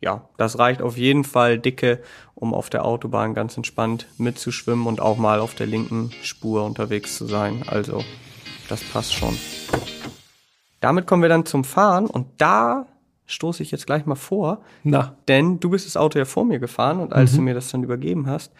Ja, das reicht auf jeden Fall dicke, um auf der Autobahn ganz entspannt mitzuschwimmen und auch mal auf der linken Spur unterwegs zu sein. Also, das passt schon. Damit kommen wir dann zum Fahren und da stoße ich jetzt gleich mal vor, Na, denn du bist das Auto ja vor mir gefahren und als du mir das dann übergeben hast,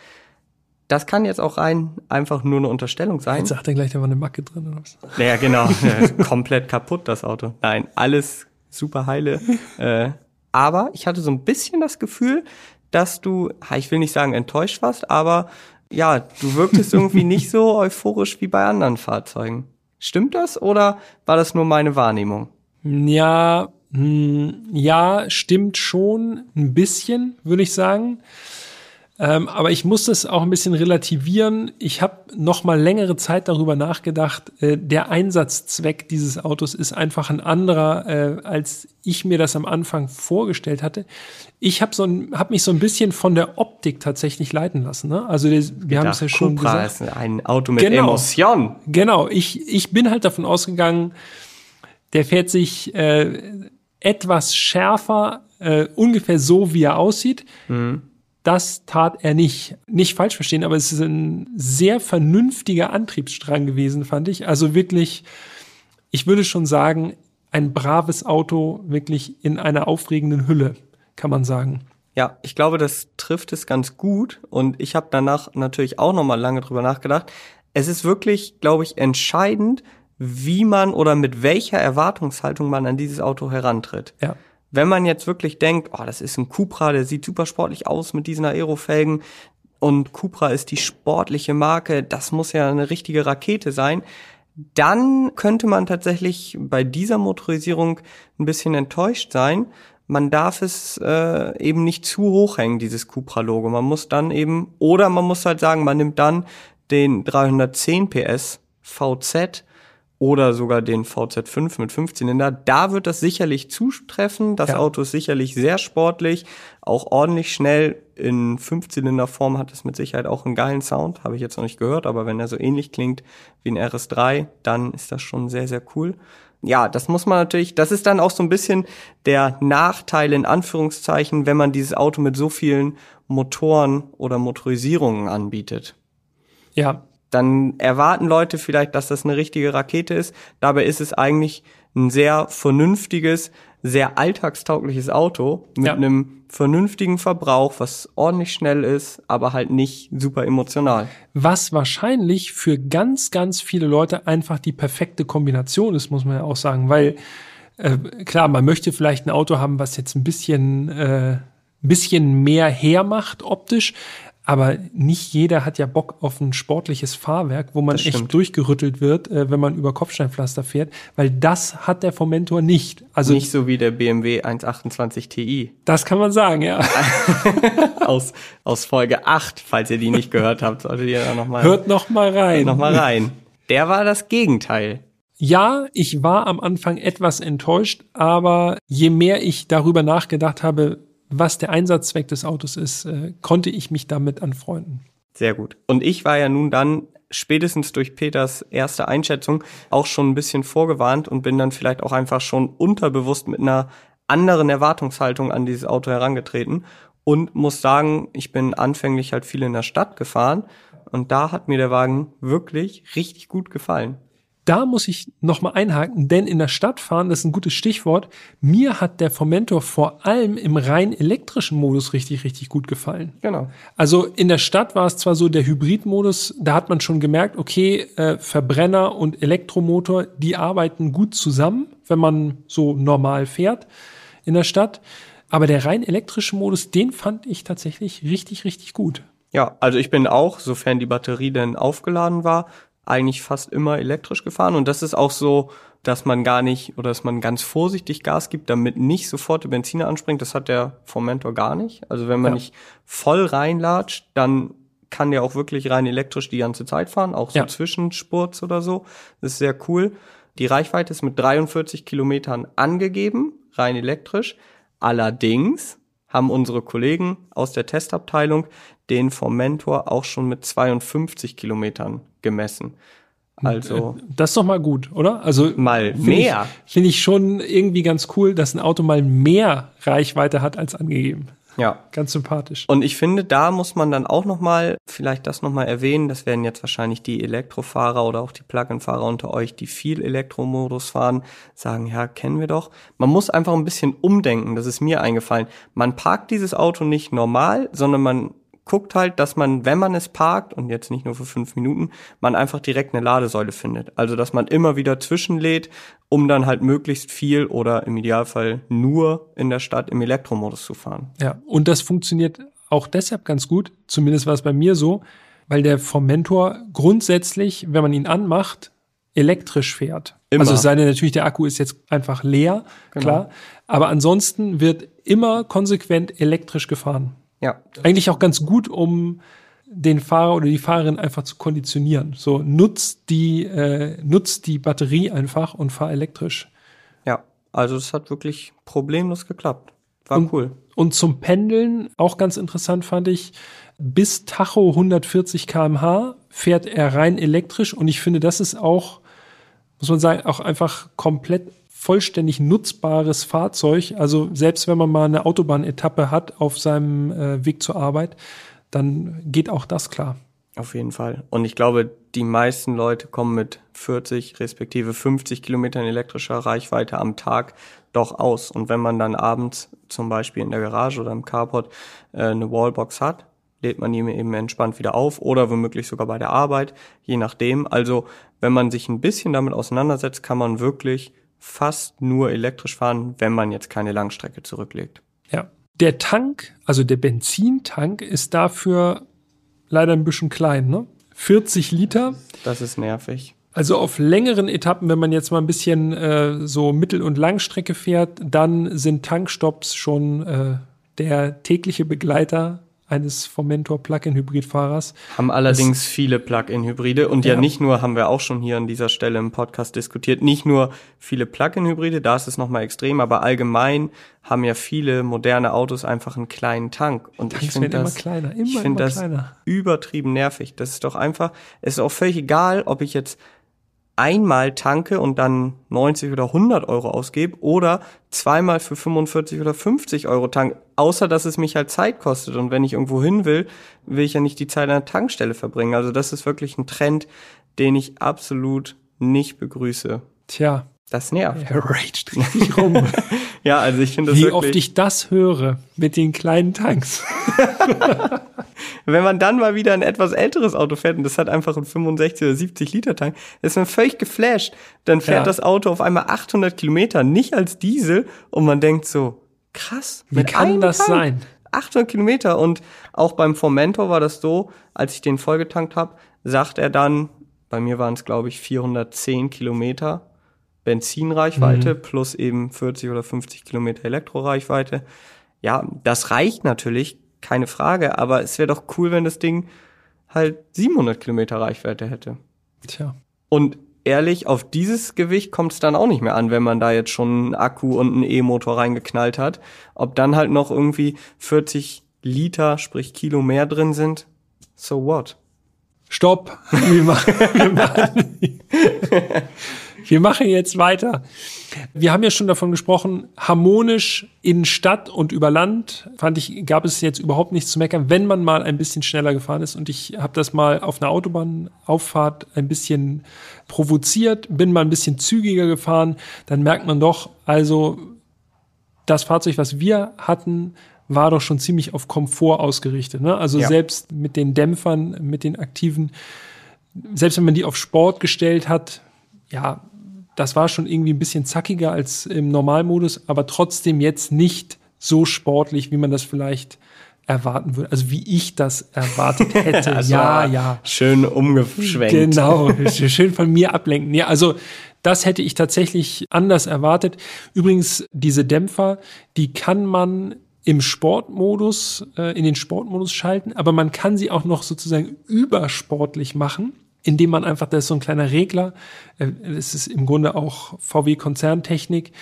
das kann jetzt auch rein einfach nur eine Unterstellung sein. jetzt sagt er gleich, da war eine Macke drin oder was? Ja, genau. (laughs) Komplett kaputt, das Auto. Nein, alles super heile. (laughs) äh, aber ich hatte so ein bisschen das Gefühl, dass du, ich will nicht sagen enttäuscht warst, aber ja, du wirktest irgendwie (laughs) nicht so euphorisch wie bei anderen Fahrzeugen. Stimmt das oder war das nur meine Wahrnehmung? Ja, ja, stimmt schon ein bisschen, würde ich sagen. Ähm, aber ich muss das auch ein bisschen relativieren. Ich habe noch mal längere Zeit darüber nachgedacht. Äh, der Einsatzzweck dieses Autos ist einfach ein anderer, äh, als ich mir das am Anfang vorgestellt hatte. Ich habe so ein, hab mich so ein bisschen von der Optik tatsächlich leiten lassen. Ne? Also der, wir haben es ja schon Cupra gesagt. ist ein Auto mit Genau. Emotion. Genau, ich, ich bin halt davon ausgegangen, der fährt sich äh, etwas schärfer, äh, ungefähr so, wie er aussieht. Das tat er nicht. Nicht falsch verstehen, aber es ist ein sehr vernünftiger Antriebsstrang gewesen, fand ich. Also wirklich, ich würde schon sagen, ein braves Auto, wirklich in einer aufregenden Hülle, kann man sagen. Ja, ich glaube, das trifft es ganz gut und ich habe danach natürlich auch noch mal lange drüber nachgedacht. Es ist wirklich, glaube ich, entscheidend, wie man oder mit welcher Erwartungshaltung man an dieses Auto herantritt. Ja. Wenn man jetzt wirklich denkt, oh, das ist ein Cupra, der sieht super sportlich aus mit diesen Aerofelgen und Cupra ist die sportliche Marke, das muss ja eine richtige Rakete sein, dann könnte man tatsächlich bei dieser Motorisierung ein bisschen enttäuscht sein, man darf es äh, eben nicht zu hoch hängen, dieses Cupra-Logo. Man muss dann eben, oder man muss halt sagen, man nimmt dann den 310 PS VZ oder sogar den VZ5 mit 5 Zylinder. Da wird das sicherlich zutreffen. Das ja. Auto ist sicherlich sehr sportlich, auch ordentlich schnell. In 5-Zylinder-Form hat es mit Sicherheit auch einen geilen Sound. Habe ich jetzt noch nicht gehört, aber wenn er so ähnlich klingt wie ein RS3, dann ist das schon sehr, sehr cool. Ja, das muss man natürlich, das ist dann auch so ein bisschen der Nachteil in Anführungszeichen, wenn man dieses Auto mit so vielen Motoren oder Motorisierungen anbietet. Ja, dann erwarten Leute vielleicht, dass das eine richtige Rakete ist. Dabei ist es eigentlich ein sehr vernünftiges, sehr alltagstaugliches Auto mit ja. einem vernünftigen Verbrauch, was ordentlich schnell ist, aber halt nicht super emotional. Was wahrscheinlich für ganz, ganz viele Leute einfach die perfekte Kombination ist, muss man ja auch sagen, weil äh, klar, man möchte vielleicht ein Auto haben, was jetzt ein bisschen, äh, ein bisschen mehr hermacht optisch, aber nicht jeder hat ja Bock auf ein sportliches Fahrwerk, wo man echt durchgerüttelt wird, äh, wenn man über Kopfsteinpflaster fährt, weil das hat der Formentor nicht. Also nicht so wie der BMW 128 Ti. Das kann man sagen, ja. (laughs) aus, aus Folge 8, falls ihr die nicht gehört habt, solltet ihr da noch mal Hört noch mal rein. Noch mal rein. Der war das Gegenteil. Ja, ich war am Anfang etwas enttäuscht, aber je mehr ich darüber nachgedacht habe, was der Einsatzzweck des Autos ist, äh, konnte ich mich damit anfreunden. Sehr gut. Und ich war ja nun dann spätestens durch Peters erste Einschätzung auch schon ein bisschen vorgewarnt und bin dann vielleicht auch einfach schon unterbewusst mit einer anderen Erwartungshaltung an dieses Auto herangetreten und muss sagen, ich bin anfänglich halt viel in der Stadt gefahren und da hat mir der Wagen wirklich richtig gut gefallen da muss ich nochmal einhaken, denn in der Stadt fahren, das ist ein gutes Stichwort, mir hat der Formentor vor allem im rein elektrischen Modus richtig, richtig gut gefallen. Genau. Also in der Stadt war es zwar so der Hybridmodus, da hat man schon gemerkt, okay, äh, Verbrenner und Elektromotor, die arbeiten gut zusammen, wenn man so normal fährt in der Stadt. Aber der rein elektrische Modus, den fand ich tatsächlich richtig, richtig gut. Ja, also ich bin auch, sofern die Batterie denn aufgeladen war, eigentlich fast immer elektrisch gefahren. Und das ist auch so, dass man gar nicht oder dass man ganz vorsichtig Gas gibt, damit nicht sofort der Benziner anspringt. Das hat der Formentor gar nicht. Also wenn man ja. nicht voll reinlatscht, dann kann der auch wirklich rein elektrisch die ganze Zeit fahren, auch so ja. Zwischenspurts oder so. Das ist sehr cool. Die Reichweite ist mit 43 Kilometern angegeben, rein elektrisch. Allerdings haben unsere Kollegen aus der Testabteilung den Formentor auch schon mit 52 Kilometern gemessen. Also äh, das ist doch mal gut, oder? Also mal mehr. Finde ich schon irgendwie ganz cool, dass ein Auto mal mehr Reichweite hat als angegeben. Ja, ganz sympathisch. Und ich finde, da muss man dann auch noch mal vielleicht das noch mal erwähnen. Das werden jetzt wahrscheinlich die Elektrofahrer oder auch die Plug-in-Fahrer unter euch, die viel Elektromodus fahren, sagen, ja, kennen wir doch. Man muss einfach ein bisschen umdenken. Das ist mir eingefallen. Man parkt dieses Auto nicht normal, sondern man guckt halt, dass man, wenn man es parkt, und jetzt nicht nur für fünf Minuten, man einfach direkt eine Ladesäule findet. Also, dass man immer wieder zwischenlädt, um dann halt möglichst viel oder im Idealfall nur in der Stadt im Elektromodus zu fahren. Ja, und das funktioniert auch deshalb ganz gut, zumindest war es bei mir so, weil der Formentor grundsätzlich, wenn man ihn anmacht, elektrisch fährt. Immer. Also es sei denn natürlich, der Akku ist jetzt einfach leer, genau. klar. Aber ansonsten wird immer konsequent elektrisch gefahren. Ja. Eigentlich auch ganz gut, um den Fahrer oder die Fahrerin einfach zu konditionieren. So nutzt die, äh, nutzt die Batterie einfach und fahr elektrisch. Ja, also es hat wirklich problemlos geklappt. War und, cool. Und zum Pendeln, auch ganz interessant fand ich, bis Tacho 140 kmh fährt er rein elektrisch und ich finde, das ist auch, muss man sagen, auch einfach komplett vollständig nutzbares Fahrzeug. Also selbst wenn man mal eine Autobahnetappe hat auf seinem äh, Weg zur Arbeit, dann geht auch das klar. Auf jeden Fall. Und ich glaube, die meisten Leute kommen mit 40 respektive 50 Kilometern elektrischer Reichweite am Tag doch aus. Und wenn man dann abends zum Beispiel in der Garage oder im Carport äh, eine Wallbox hat, lädt man ihn eben entspannt wieder auf oder womöglich sogar bei der Arbeit, je nachdem. Also wenn man sich ein bisschen damit auseinandersetzt, kann man wirklich fast nur elektrisch fahren, wenn man jetzt keine Langstrecke zurücklegt. Ja. Der Tank, also der Benzintank, ist dafür leider ein bisschen klein, ne? 40 Liter. Das ist nervig. Also auf längeren Etappen, wenn man jetzt mal ein bisschen äh, so Mittel- und Langstrecke fährt, dann sind Tankstops schon äh, der tägliche Begleiter eines Formentor Plug-in-Hybrid-Fahrers. Haben allerdings das, viele Plug-in-Hybride und ja. ja. nicht nur, haben wir auch schon hier an dieser Stelle im Podcast diskutiert, nicht nur viele Plug-in-Hybride, da ist es nochmal extrem, aber allgemein haben ja viele moderne Autos einfach einen kleinen Tank. Und Tanks ich finde das, kleiner, immer, ich finde das übertrieben nervig. Das ist doch einfach, es ist auch völlig egal, ob ich jetzt einmal tanke und dann 90 oder 100 Euro ausgebe oder zweimal für 45 oder 50 Euro tank, außer dass es mich halt Zeit kostet. Und wenn ich irgendwo hin will, will ich ja nicht die Zeit an der Tankstelle verbringen. Also das ist wirklich ein Trend, den ich absolut nicht begrüße. Tja. Das nervt. Er raged richtig rum. (laughs) ja, also ich finde das Wie wirklich oft ich das höre mit den kleinen Tanks. (laughs) Wenn man dann mal wieder ein etwas älteres Auto fährt und das hat einfach einen 65 oder 70 Liter Tank, ist man völlig geflasht. Dann fährt ja. das Auto auf einmal 800 Kilometer, nicht als Diesel und man denkt so, krass. Wie kann das Tank? sein? 800 Kilometer und auch beim Formentor war das so, als ich den vollgetankt habe, sagt er dann, bei mir waren es glaube ich 410 Kilometer Benzinreichweite mhm. plus eben 40 oder 50 Kilometer Elektroreichweite. Ja, das reicht natürlich, keine Frage, aber es wäre doch cool, wenn das Ding halt 700 Kilometer Reichweite hätte. Tja. Und ehrlich, auf dieses Gewicht kommt es dann auch nicht mehr an, wenn man da jetzt schon einen Akku und einen E-Motor reingeknallt hat. Ob dann halt noch irgendwie 40 Liter, sprich Kilo mehr drin sind, so what? Stopp! (laughs) Wir machen, wir machen, (laughs) wir machen jetzt weiter. Wir haben ja schon davon gesprochen, harmonisch in Stadt und über Land, fand ich, gab es jetzt überhaupt nichts zu meckern, wenn man mal ein bisschen schneller gefahren ist. Und ich habe das mal auf einer Autobahnauffahrt ein bisschen provoziert, bin mal ein bisschen zügiger gefahren, dann merkt man doch, also das Fahrzeug, was wir hatten, war doch schon ziemlich auf Komfort ausgerichtet. Ne? Also ja. selbst mit den Dämpfern, mit den aktiven, selbst wenn man die auf Sport gestellt hat, ja, das war schon irgendwie ein bisschen zackiger als im Normalmodus, aber trotzdem jetzt nicht so sportlich, wie man das vielleicht erwarten würde. Also wie ich das erwartet (laughs) hätte. also ja, ja. Schön umgeschwenkt. Genau, (laughs) schön von mir ablenken. Ja, also das hätte ich tatsächlich anders erwartet. Übrigens, diese Dämpfer, die kann man im Sportmodus, äh, in den Sportmodus schalten, aber man kann sie auch noch sozusagen übersportlich machen indem man einfach, da ist so ein kleiner Regler, äh, es ist im Grunde auch VW-Konzerntechnik.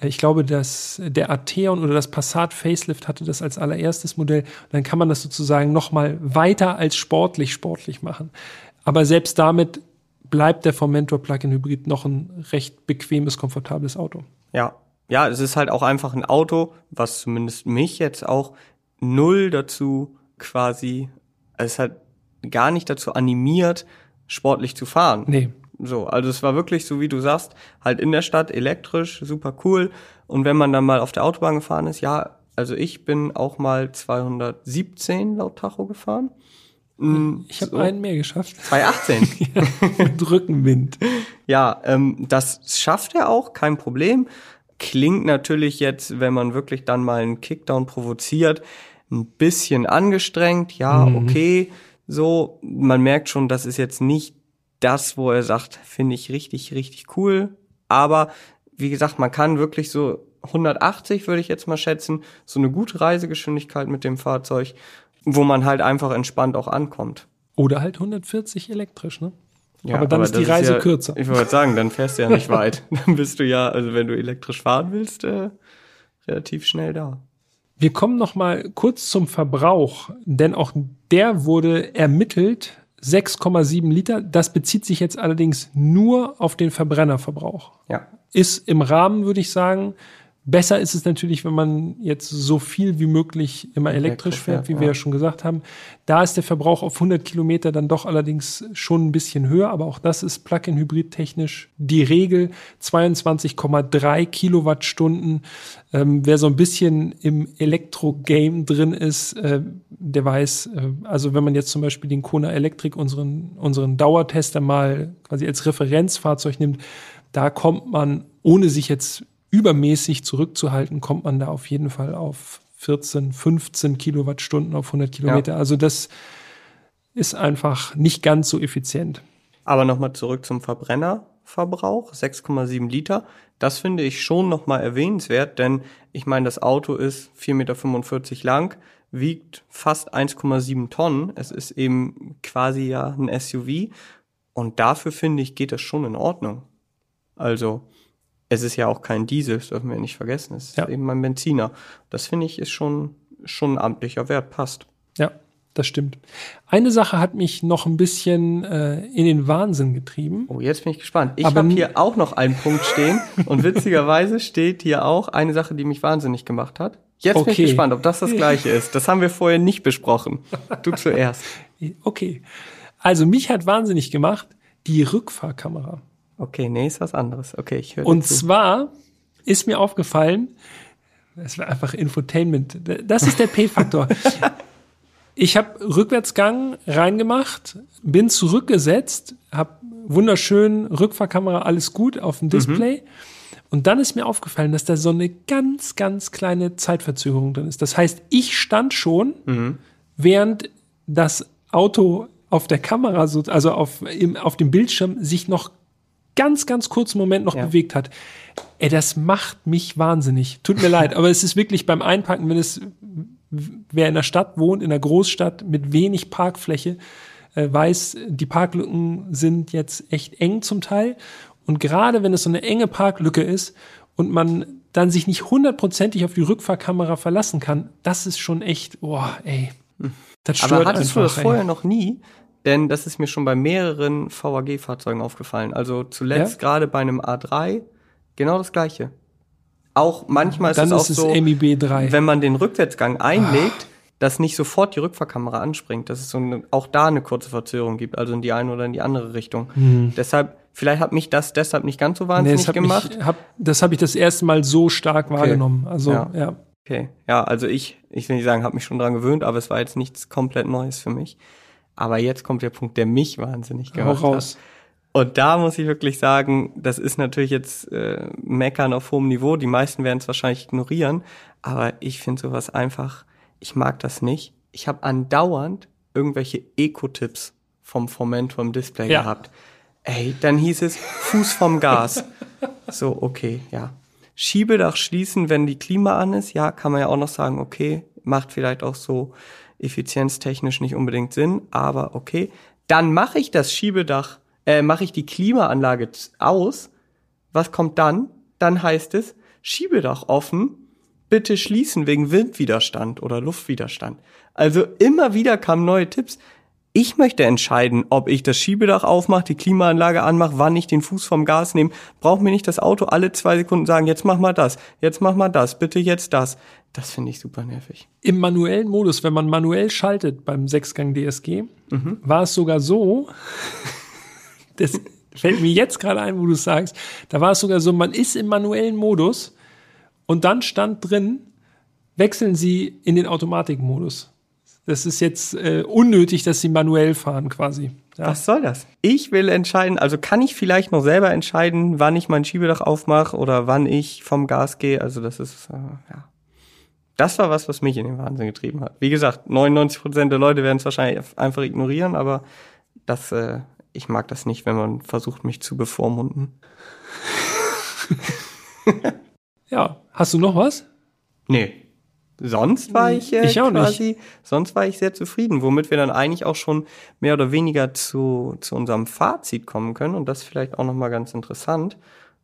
Äh, ich glaube, dass der Atheon oder das Passat Facelift hatte das als allererstes Modell. dann kann man das sozusagen nochmal weiter als sportlich sportlich machen. Aber selbst damit bleibt der Formentor Plug-in Hybrid noch ein recht bequemes, komfortables Auto. Ja, ja, es ist halt auch einfach ein Auto, was zumindest mich jetzt auch null dazu quasi, es hat gar nicht dazu animiert, sportlich zu fahren. Nee. So, also es war wirklich so, wie du sagst, halt in der Stadt elektrisch, super cool. Und wenn man dann mal auf der Autobahn gefahren ist, ja, also ich bin auch mal 217 laut Tacho gefahren. Mm, ich habe so. einen mehr geschafft. 218. (laughs) ja, mit Rückenwind. ja, ähm, das schafft er auch, kein Problem. Klingt natürlich jetzt, wenn man wirklich dann mal einen Kickdown provoziert, ein bisschen angestrengt. Ja, mhm. okay so, man merkt schon, das ist jetzt nicht das, wo er sagt, finde ich richtig, richtig cool. Aber wie gesagt, man kann wirklich so 180, würde ich jetzt mal schätzen, so eine gute Reisegeschwindigkeit mit dem Fahrzeug, wo man halt einfach entspannt auch ankommt. Oder halt 140 elektrisch, ne? Ja, aber dann aber ist die Reise ist ja, kürzer. Ich wollte sagen, dann fährst du ja nicht weit. (laughs) Dann bist du ja, also wenn du elektrisch fahren willst, äh, relativ schnell da. Wir kommen noch mal kurz zum Verbrauch, denn auch der wurde ermittelt. 6,7 Liter. Das bezieht sich jetzt allerdings nur auf den Verbrennerverbrauch. Ja. Ist im Rahmen, würde ich sagen. Besser ist es natürlich, wenn man jetzt so viel wie möglich immer elektrisch fährt, wie wir ja schon gesagt haben. Da ist der Verbrauch auf 100 Kilometer dann doch allerdings schon ein bisschen höher, aber auch das ist Plug-in-Hybrid technisch die Regel. 22,3 Kilowattstunden. Ähm, wer so ein bisschen im Elektro-Game drin ist, äh, der weiß, äh, also wenn man jetzt zum Beispiel den Kona Electric, unseren, unseren Dauertester mal quasi als Referenzfahrzeug nimmt, da kommt man, ohne sich jetzt übermäßig zurückzuhalten, kommt man da auf jeden Fall auf 14, 15 Kilowattstunden auf 100 Kilometer. Ja. Also das ist einfach nicht ganz so effizient. Aber nochmal zurück zum Verbrennerverbrauch, 6,7 Liter. Das finde ich schon nochmal erwähnenswert, denn ich meine, das Auto ist 4,45 Meter lang, wiegt fast 1,7 Tonnen. Es ist eben quasi ja ein SUV. Und dafür finde ich, geht das schon in Ordnung. Also, es ist ja auch kein Diesel, das dürfen wir nicht vergessen. Es ist ja. eben ein Benziner. Das finde ich ist schon, schon ein amtlicher Wert, passt. Ja, das stimmt. Eine Sache hat mich noch ein bisschen äh, in den Wahnsinn getrieben. Oh, jetzt bin ich gespannt. Ich habe hier auch noch einen Punkt stehen (laughs) und witzigerweise steht hier auch eine Sache, die mich wahnsinnig gemacht hat. Jetzt okay. bin ich gespannt, ob das das gleiche ist. Das haben wir vorher nicht besprochen. Du (laughs) zuerst. Okay. Also mich hat wahnsinnig gemacht die Rückfahrkamera. Okay, nee, ist was anderes. Okay, ich höre. Und zu. zwar ist mir aufgefallen, es war einfach Infotainment. Das ist der P-Faktor. (laughs) ich habe Rückwärtsgang reingemacht, bin zurückgesetzt, habe wunderschön Rückfahrkamera, alles gut auf dem Display. Mhm. Und dann ist mir aufgefallen, dass da so eine ganz, ganz kleine Zeitverzögerung drin ist. Das heißt, ich stand schon, mhm. während das Auto auf der Kamera, so, also auf, im, auf dem Bildschirm, sich noch ganz, ganz kurzen Moment noch ja. bewegt hat. Ey, das macht mich wahnsinnig. Tut mir (laughs) leid, aber es ist wirklich beim Einpacken, wenn es, wer in der Stadt wohnt, in einer Großstadt mit wenig Parkfläche, äh, weiß, die Parklücken sind jetzt echt eng zum Teil. Und gerade wenn es so eine enge Parklücke ist und man dann sich nicht hundertprozentig auf die Rückfahrkamera verlassen kann, das ist schon echt, boah, ey. Das stört Aber hattest einfach, du das vorher ey. noch nie? Denn das ist mir schon bei mehreren VAG-Fahrzeugen aufgefallen. Also zuletzt ja? gerade bei einem A3 genau das gleiche. Auch manchmal ist Dann es auch ist es so, MIB 3. wenn man den Rückwärtsgang einlegt, ah. dass nicht sofort die Rückfahrkamera anspringt, dass es so eine, auch da eine kurze Verzögerung gibt, also in die eine oder in die andere Richtung. Mhm. Deshalb, vielleicht hat mich das deshalb nicht ganz so wahnsinnig nee, gemacht. Mich, hab, das habe ich das erste Mal so stark okay. wahrgenommen. Also ja. ja. Okay, ja, also ich, ich will nicht sagen, habe mich schon dran gewöhnt, aber es war jetzt nichts komplett Neues für mich. Aber jetzt kommt der Punkt, der mich wahnsinnig gemacht Hau raus. hat. Und da muss ich wirklich sagen, das ist natürlich jetzt äh, Meckern auf hohem Niveau. Die meisten werden es wahrscheinlich ignorieren. Aber ich finde sowas einfach, ich mag das nicht. Ich habe andauernd irgendwelche Eco-Tipps vom Formentor im Display ja. gehabt. Ey, dann hieß es Fuß vom Gas. (laughs) so, okay, ja. Schiebedach schließen, wenn die Klima an ist. Ja, kann man ja auch noch sagen, okay, macht vielleicht auch so effizienztechnisch nicht unbedingt Sinn, aber okay. Dann mache ich das Schiebedach, äh, mache ich die Klimaanlage aus. Was kommt dann? Dann heißt es, Schiebedach offen, bitte schließen wegen Windwiderstand oder Luftwiderstand. Also immer wieder kamen neue Tipps. Ich möchte entscheiden, ob ich das Schiebedach aufmache, die Klimaanlage anmache, wann ich den Fuß vom Gas nehme. Braucht mir nicht das Auto alle zwei Sekunden sagen, jetzt mach mal das, jetzt mach mal das, bitte jetzt das. Das finde ich super nervig. Im manuellen Modus, wenn man manuell schaltet beim Sechsgang DSG, mhm. war es sogar so, (laughs) das fällt mir jetzt gerade ein, wo du sagst, da war es sogar so, man ist im manuellen Modus und dann stand drin, wechseln Sie in den Automatikmodus. Das ist jetzt äh, unnötig, dass sie manuell fahren quasi. Ja. Was soll das? Ich will entscheiden, also kann ich vielleicht noch selber entscheiden, wann ich mein Schiebedach aufmache oder wann ich vom Gas gehe. Also das ist, äh, ja. Das war was, was mich in den Wahnsinn getrieben hat. Wie gesagt, 99 Prozent der Leute werden es wahrscheinlich einfach ignorieren, aber das, äh, ich mag das nicht, wenn man versucht, mich zu bevormunden. (laughs) ja, hast du noch was? Nee, Sonst war ich, äh, ich quasi, nicht. sonst war ich sehr zufrieden, womit wir dann eigentlich auch schon mehr oder weniger zu, zu unserem Fazit kommen können und das vielleicht auch nochmal ganz interessant.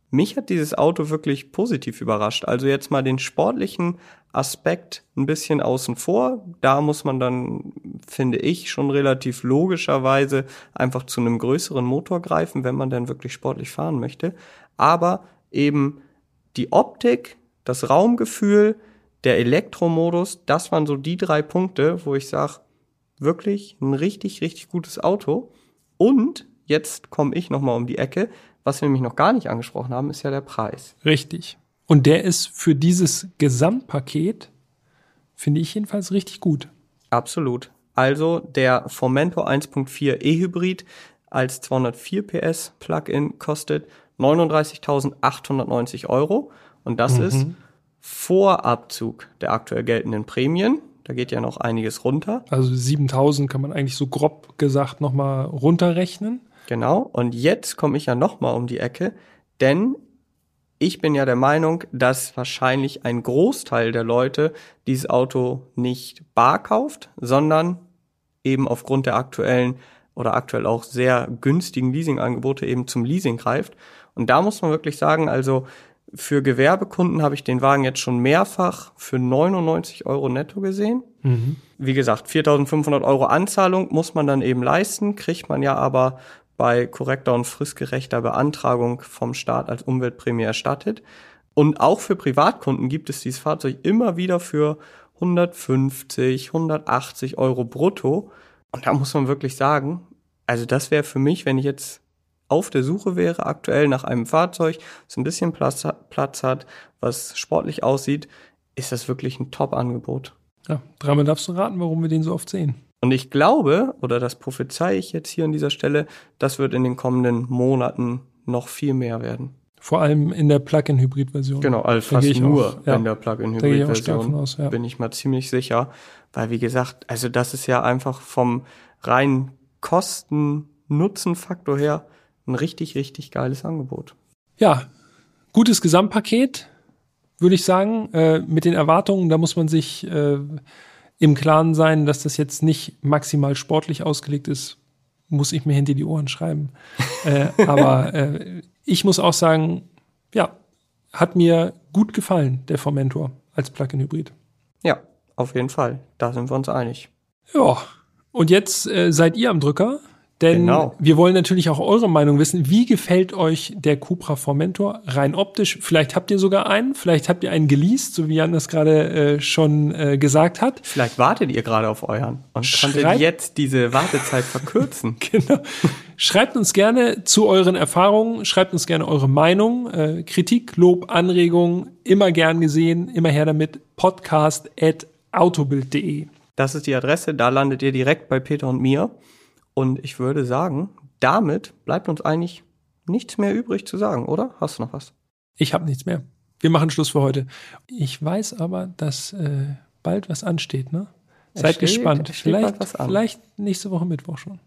Mich hat dieses Auto wirklich positiv überrascht. Also jetzt mal den sportlichen Aspekt ein bisschen außen vor. Da muss man dann, finde ich, schon relativ logischerweise einfach zu einem größeren Motor greifen, wenn man dann wirklich sportlich fahren möchte. Aber eben die Optik, das Raumgefühl, der Elektromodus, das waren so die drei Punkte, wo ich sage, wirklich ein richtig, richtig gutes Auto. Und jetzt komme ich nochmal um die Ecke. Was wir nämlich noch gar nicht angesprochen haben, ist ja der Preis. Richtig. Und der ist für dieses Gesamtpaket, finde ich jedenfalls richtig gut. Absolut. Also der Formentor 1.4 E-Hybrid als 204 PS Plug-in kostet 39.890 Euro. Und das mhm. ist vor Abzug der aktuell geltenden Prämien. Da geht ja noch einiges runter. Also 7000 kann man eigentlich so grob gesagt nochmal runterrechnen. Genau. Und jetzt komme ich ja noch mal um die Ecke, denn ich bin ja der Meinung, dass wahrscheinlich ein Großteil der Leute dieses Auto nicht bar kauft, sondern eben aufgrund der aktuellen oder aktuell auch sehr günstigen Leasingangebote eben zum Leasing greift. Und da muss man wirklich sagen, also für Gewerbekunden habe ich den Wagen jetzt schon mehrfach für 99 Euro netto gesehen. Mhm. Wie gesagt, 4.500 Euro Anzahlung muss man dann eben leisten, kriegt man ja aber bei korrekter und fristgerechter Beantragung vom Staat als Umweltprämie erstattet. Und auch für Privatkunden gibt es dieses Fahrzeug immer wieder für 150, 180 Euro brutto. Und da muss man wirklich sagen, also das wäre für mich, wenn ich jetzt auf der Suche wäre aktuell nach einem Fahrzeug, das ein bisschen Platz, Platz hat, was sportlich aussieht, ist das wirklich ein Top-Angebot. Ja, dreimal darfst du raten, warum wir den so oft sehen. Und ich glaube, oder das prophezei ich jetzt hier an dieser Stelle, das wird in den kommenden Monaten noch viel mehr werden. Vor allem in der Plug-in-Hybrid-Version. Genau, also fast nur auch, ja. in der Plug-in-Hybrid-Version. Ja. Bin ich mal ziemlich sicher. Weil, wie gesagt, also das ist ja einfach vom rein Kosten-Nutzen-Faktor her ein richtig, richtig geiles Angebot. Ja, gutes Gesamtpaket, würde ich sagen. Äh, mit den Erwartungen, da muss man sich äh, im Klaren sein, dass das jetzt nicht maximal sportlich ausgelegt ist, muss ich mir hinter die Ohren schreiben. äh, (laughs) aber äh, ich muss auch sagen, ja, hat mir gut gefallen, der Formentor als Plug-in-Hybrid. Ja, auf jeden Fall. Da sind wir uns einig. Ja, und jetzt äh, seid ihr am Drücker. Denn genau. wir wollen natürlich auch eure Meinung wissen. Wie gefällt euch der Cupra Formentor rein optisch? Vielleicht habt ihr sogar einen, vielleicht habt ihr einen geleast, so wie Jan das gerade äh, schon äh, gesagt hat. Vielleicht wartet ihr gerade auf euren und Schreibt konntet jetzt diese Wartezeit verkürzen. (laughs) genau. Schreibt uns gerne zu euren Erfahrungen, schreibt uns gerne eure Meinung, äh, Kritik, Lob, Anregungen, immer gern gesehen, immer her damit. Podcast at autobild.de. Das ist die Adresse, da landet ihr direkt bei Peter und mir. Und ich würde sagen, damit bleibt uns eigentlich nichts mehr übrig zu sagen, oder? Hast du noch was? Ich habe nichts mehr. Wir machen Schluss für heute. Ich weiß aber, dass äh, bald was ansteht, ne? Seid steht, gespannt. Vielleicht, vielleicht nächste Woche Mittwoch schon.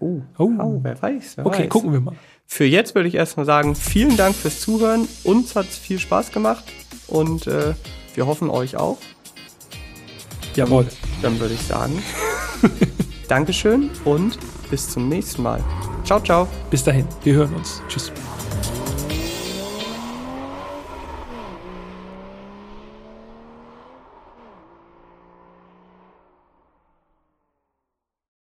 Oh, oh. oh wer weiß. Wer okay, weiß. gucken wir mal. Für jetzt würde ich erstmal sagen, vielen Dank fürs Zuhören. Uns hat es viel Spaß gemacht und äh, wir hoffen euch auch. Jawohl. Dann würde ich sagen, (laughs) Dankeschön und bis zum nächsten Mal. Ciao, ciao. Bis dahin, wir hören uns. Tschüss.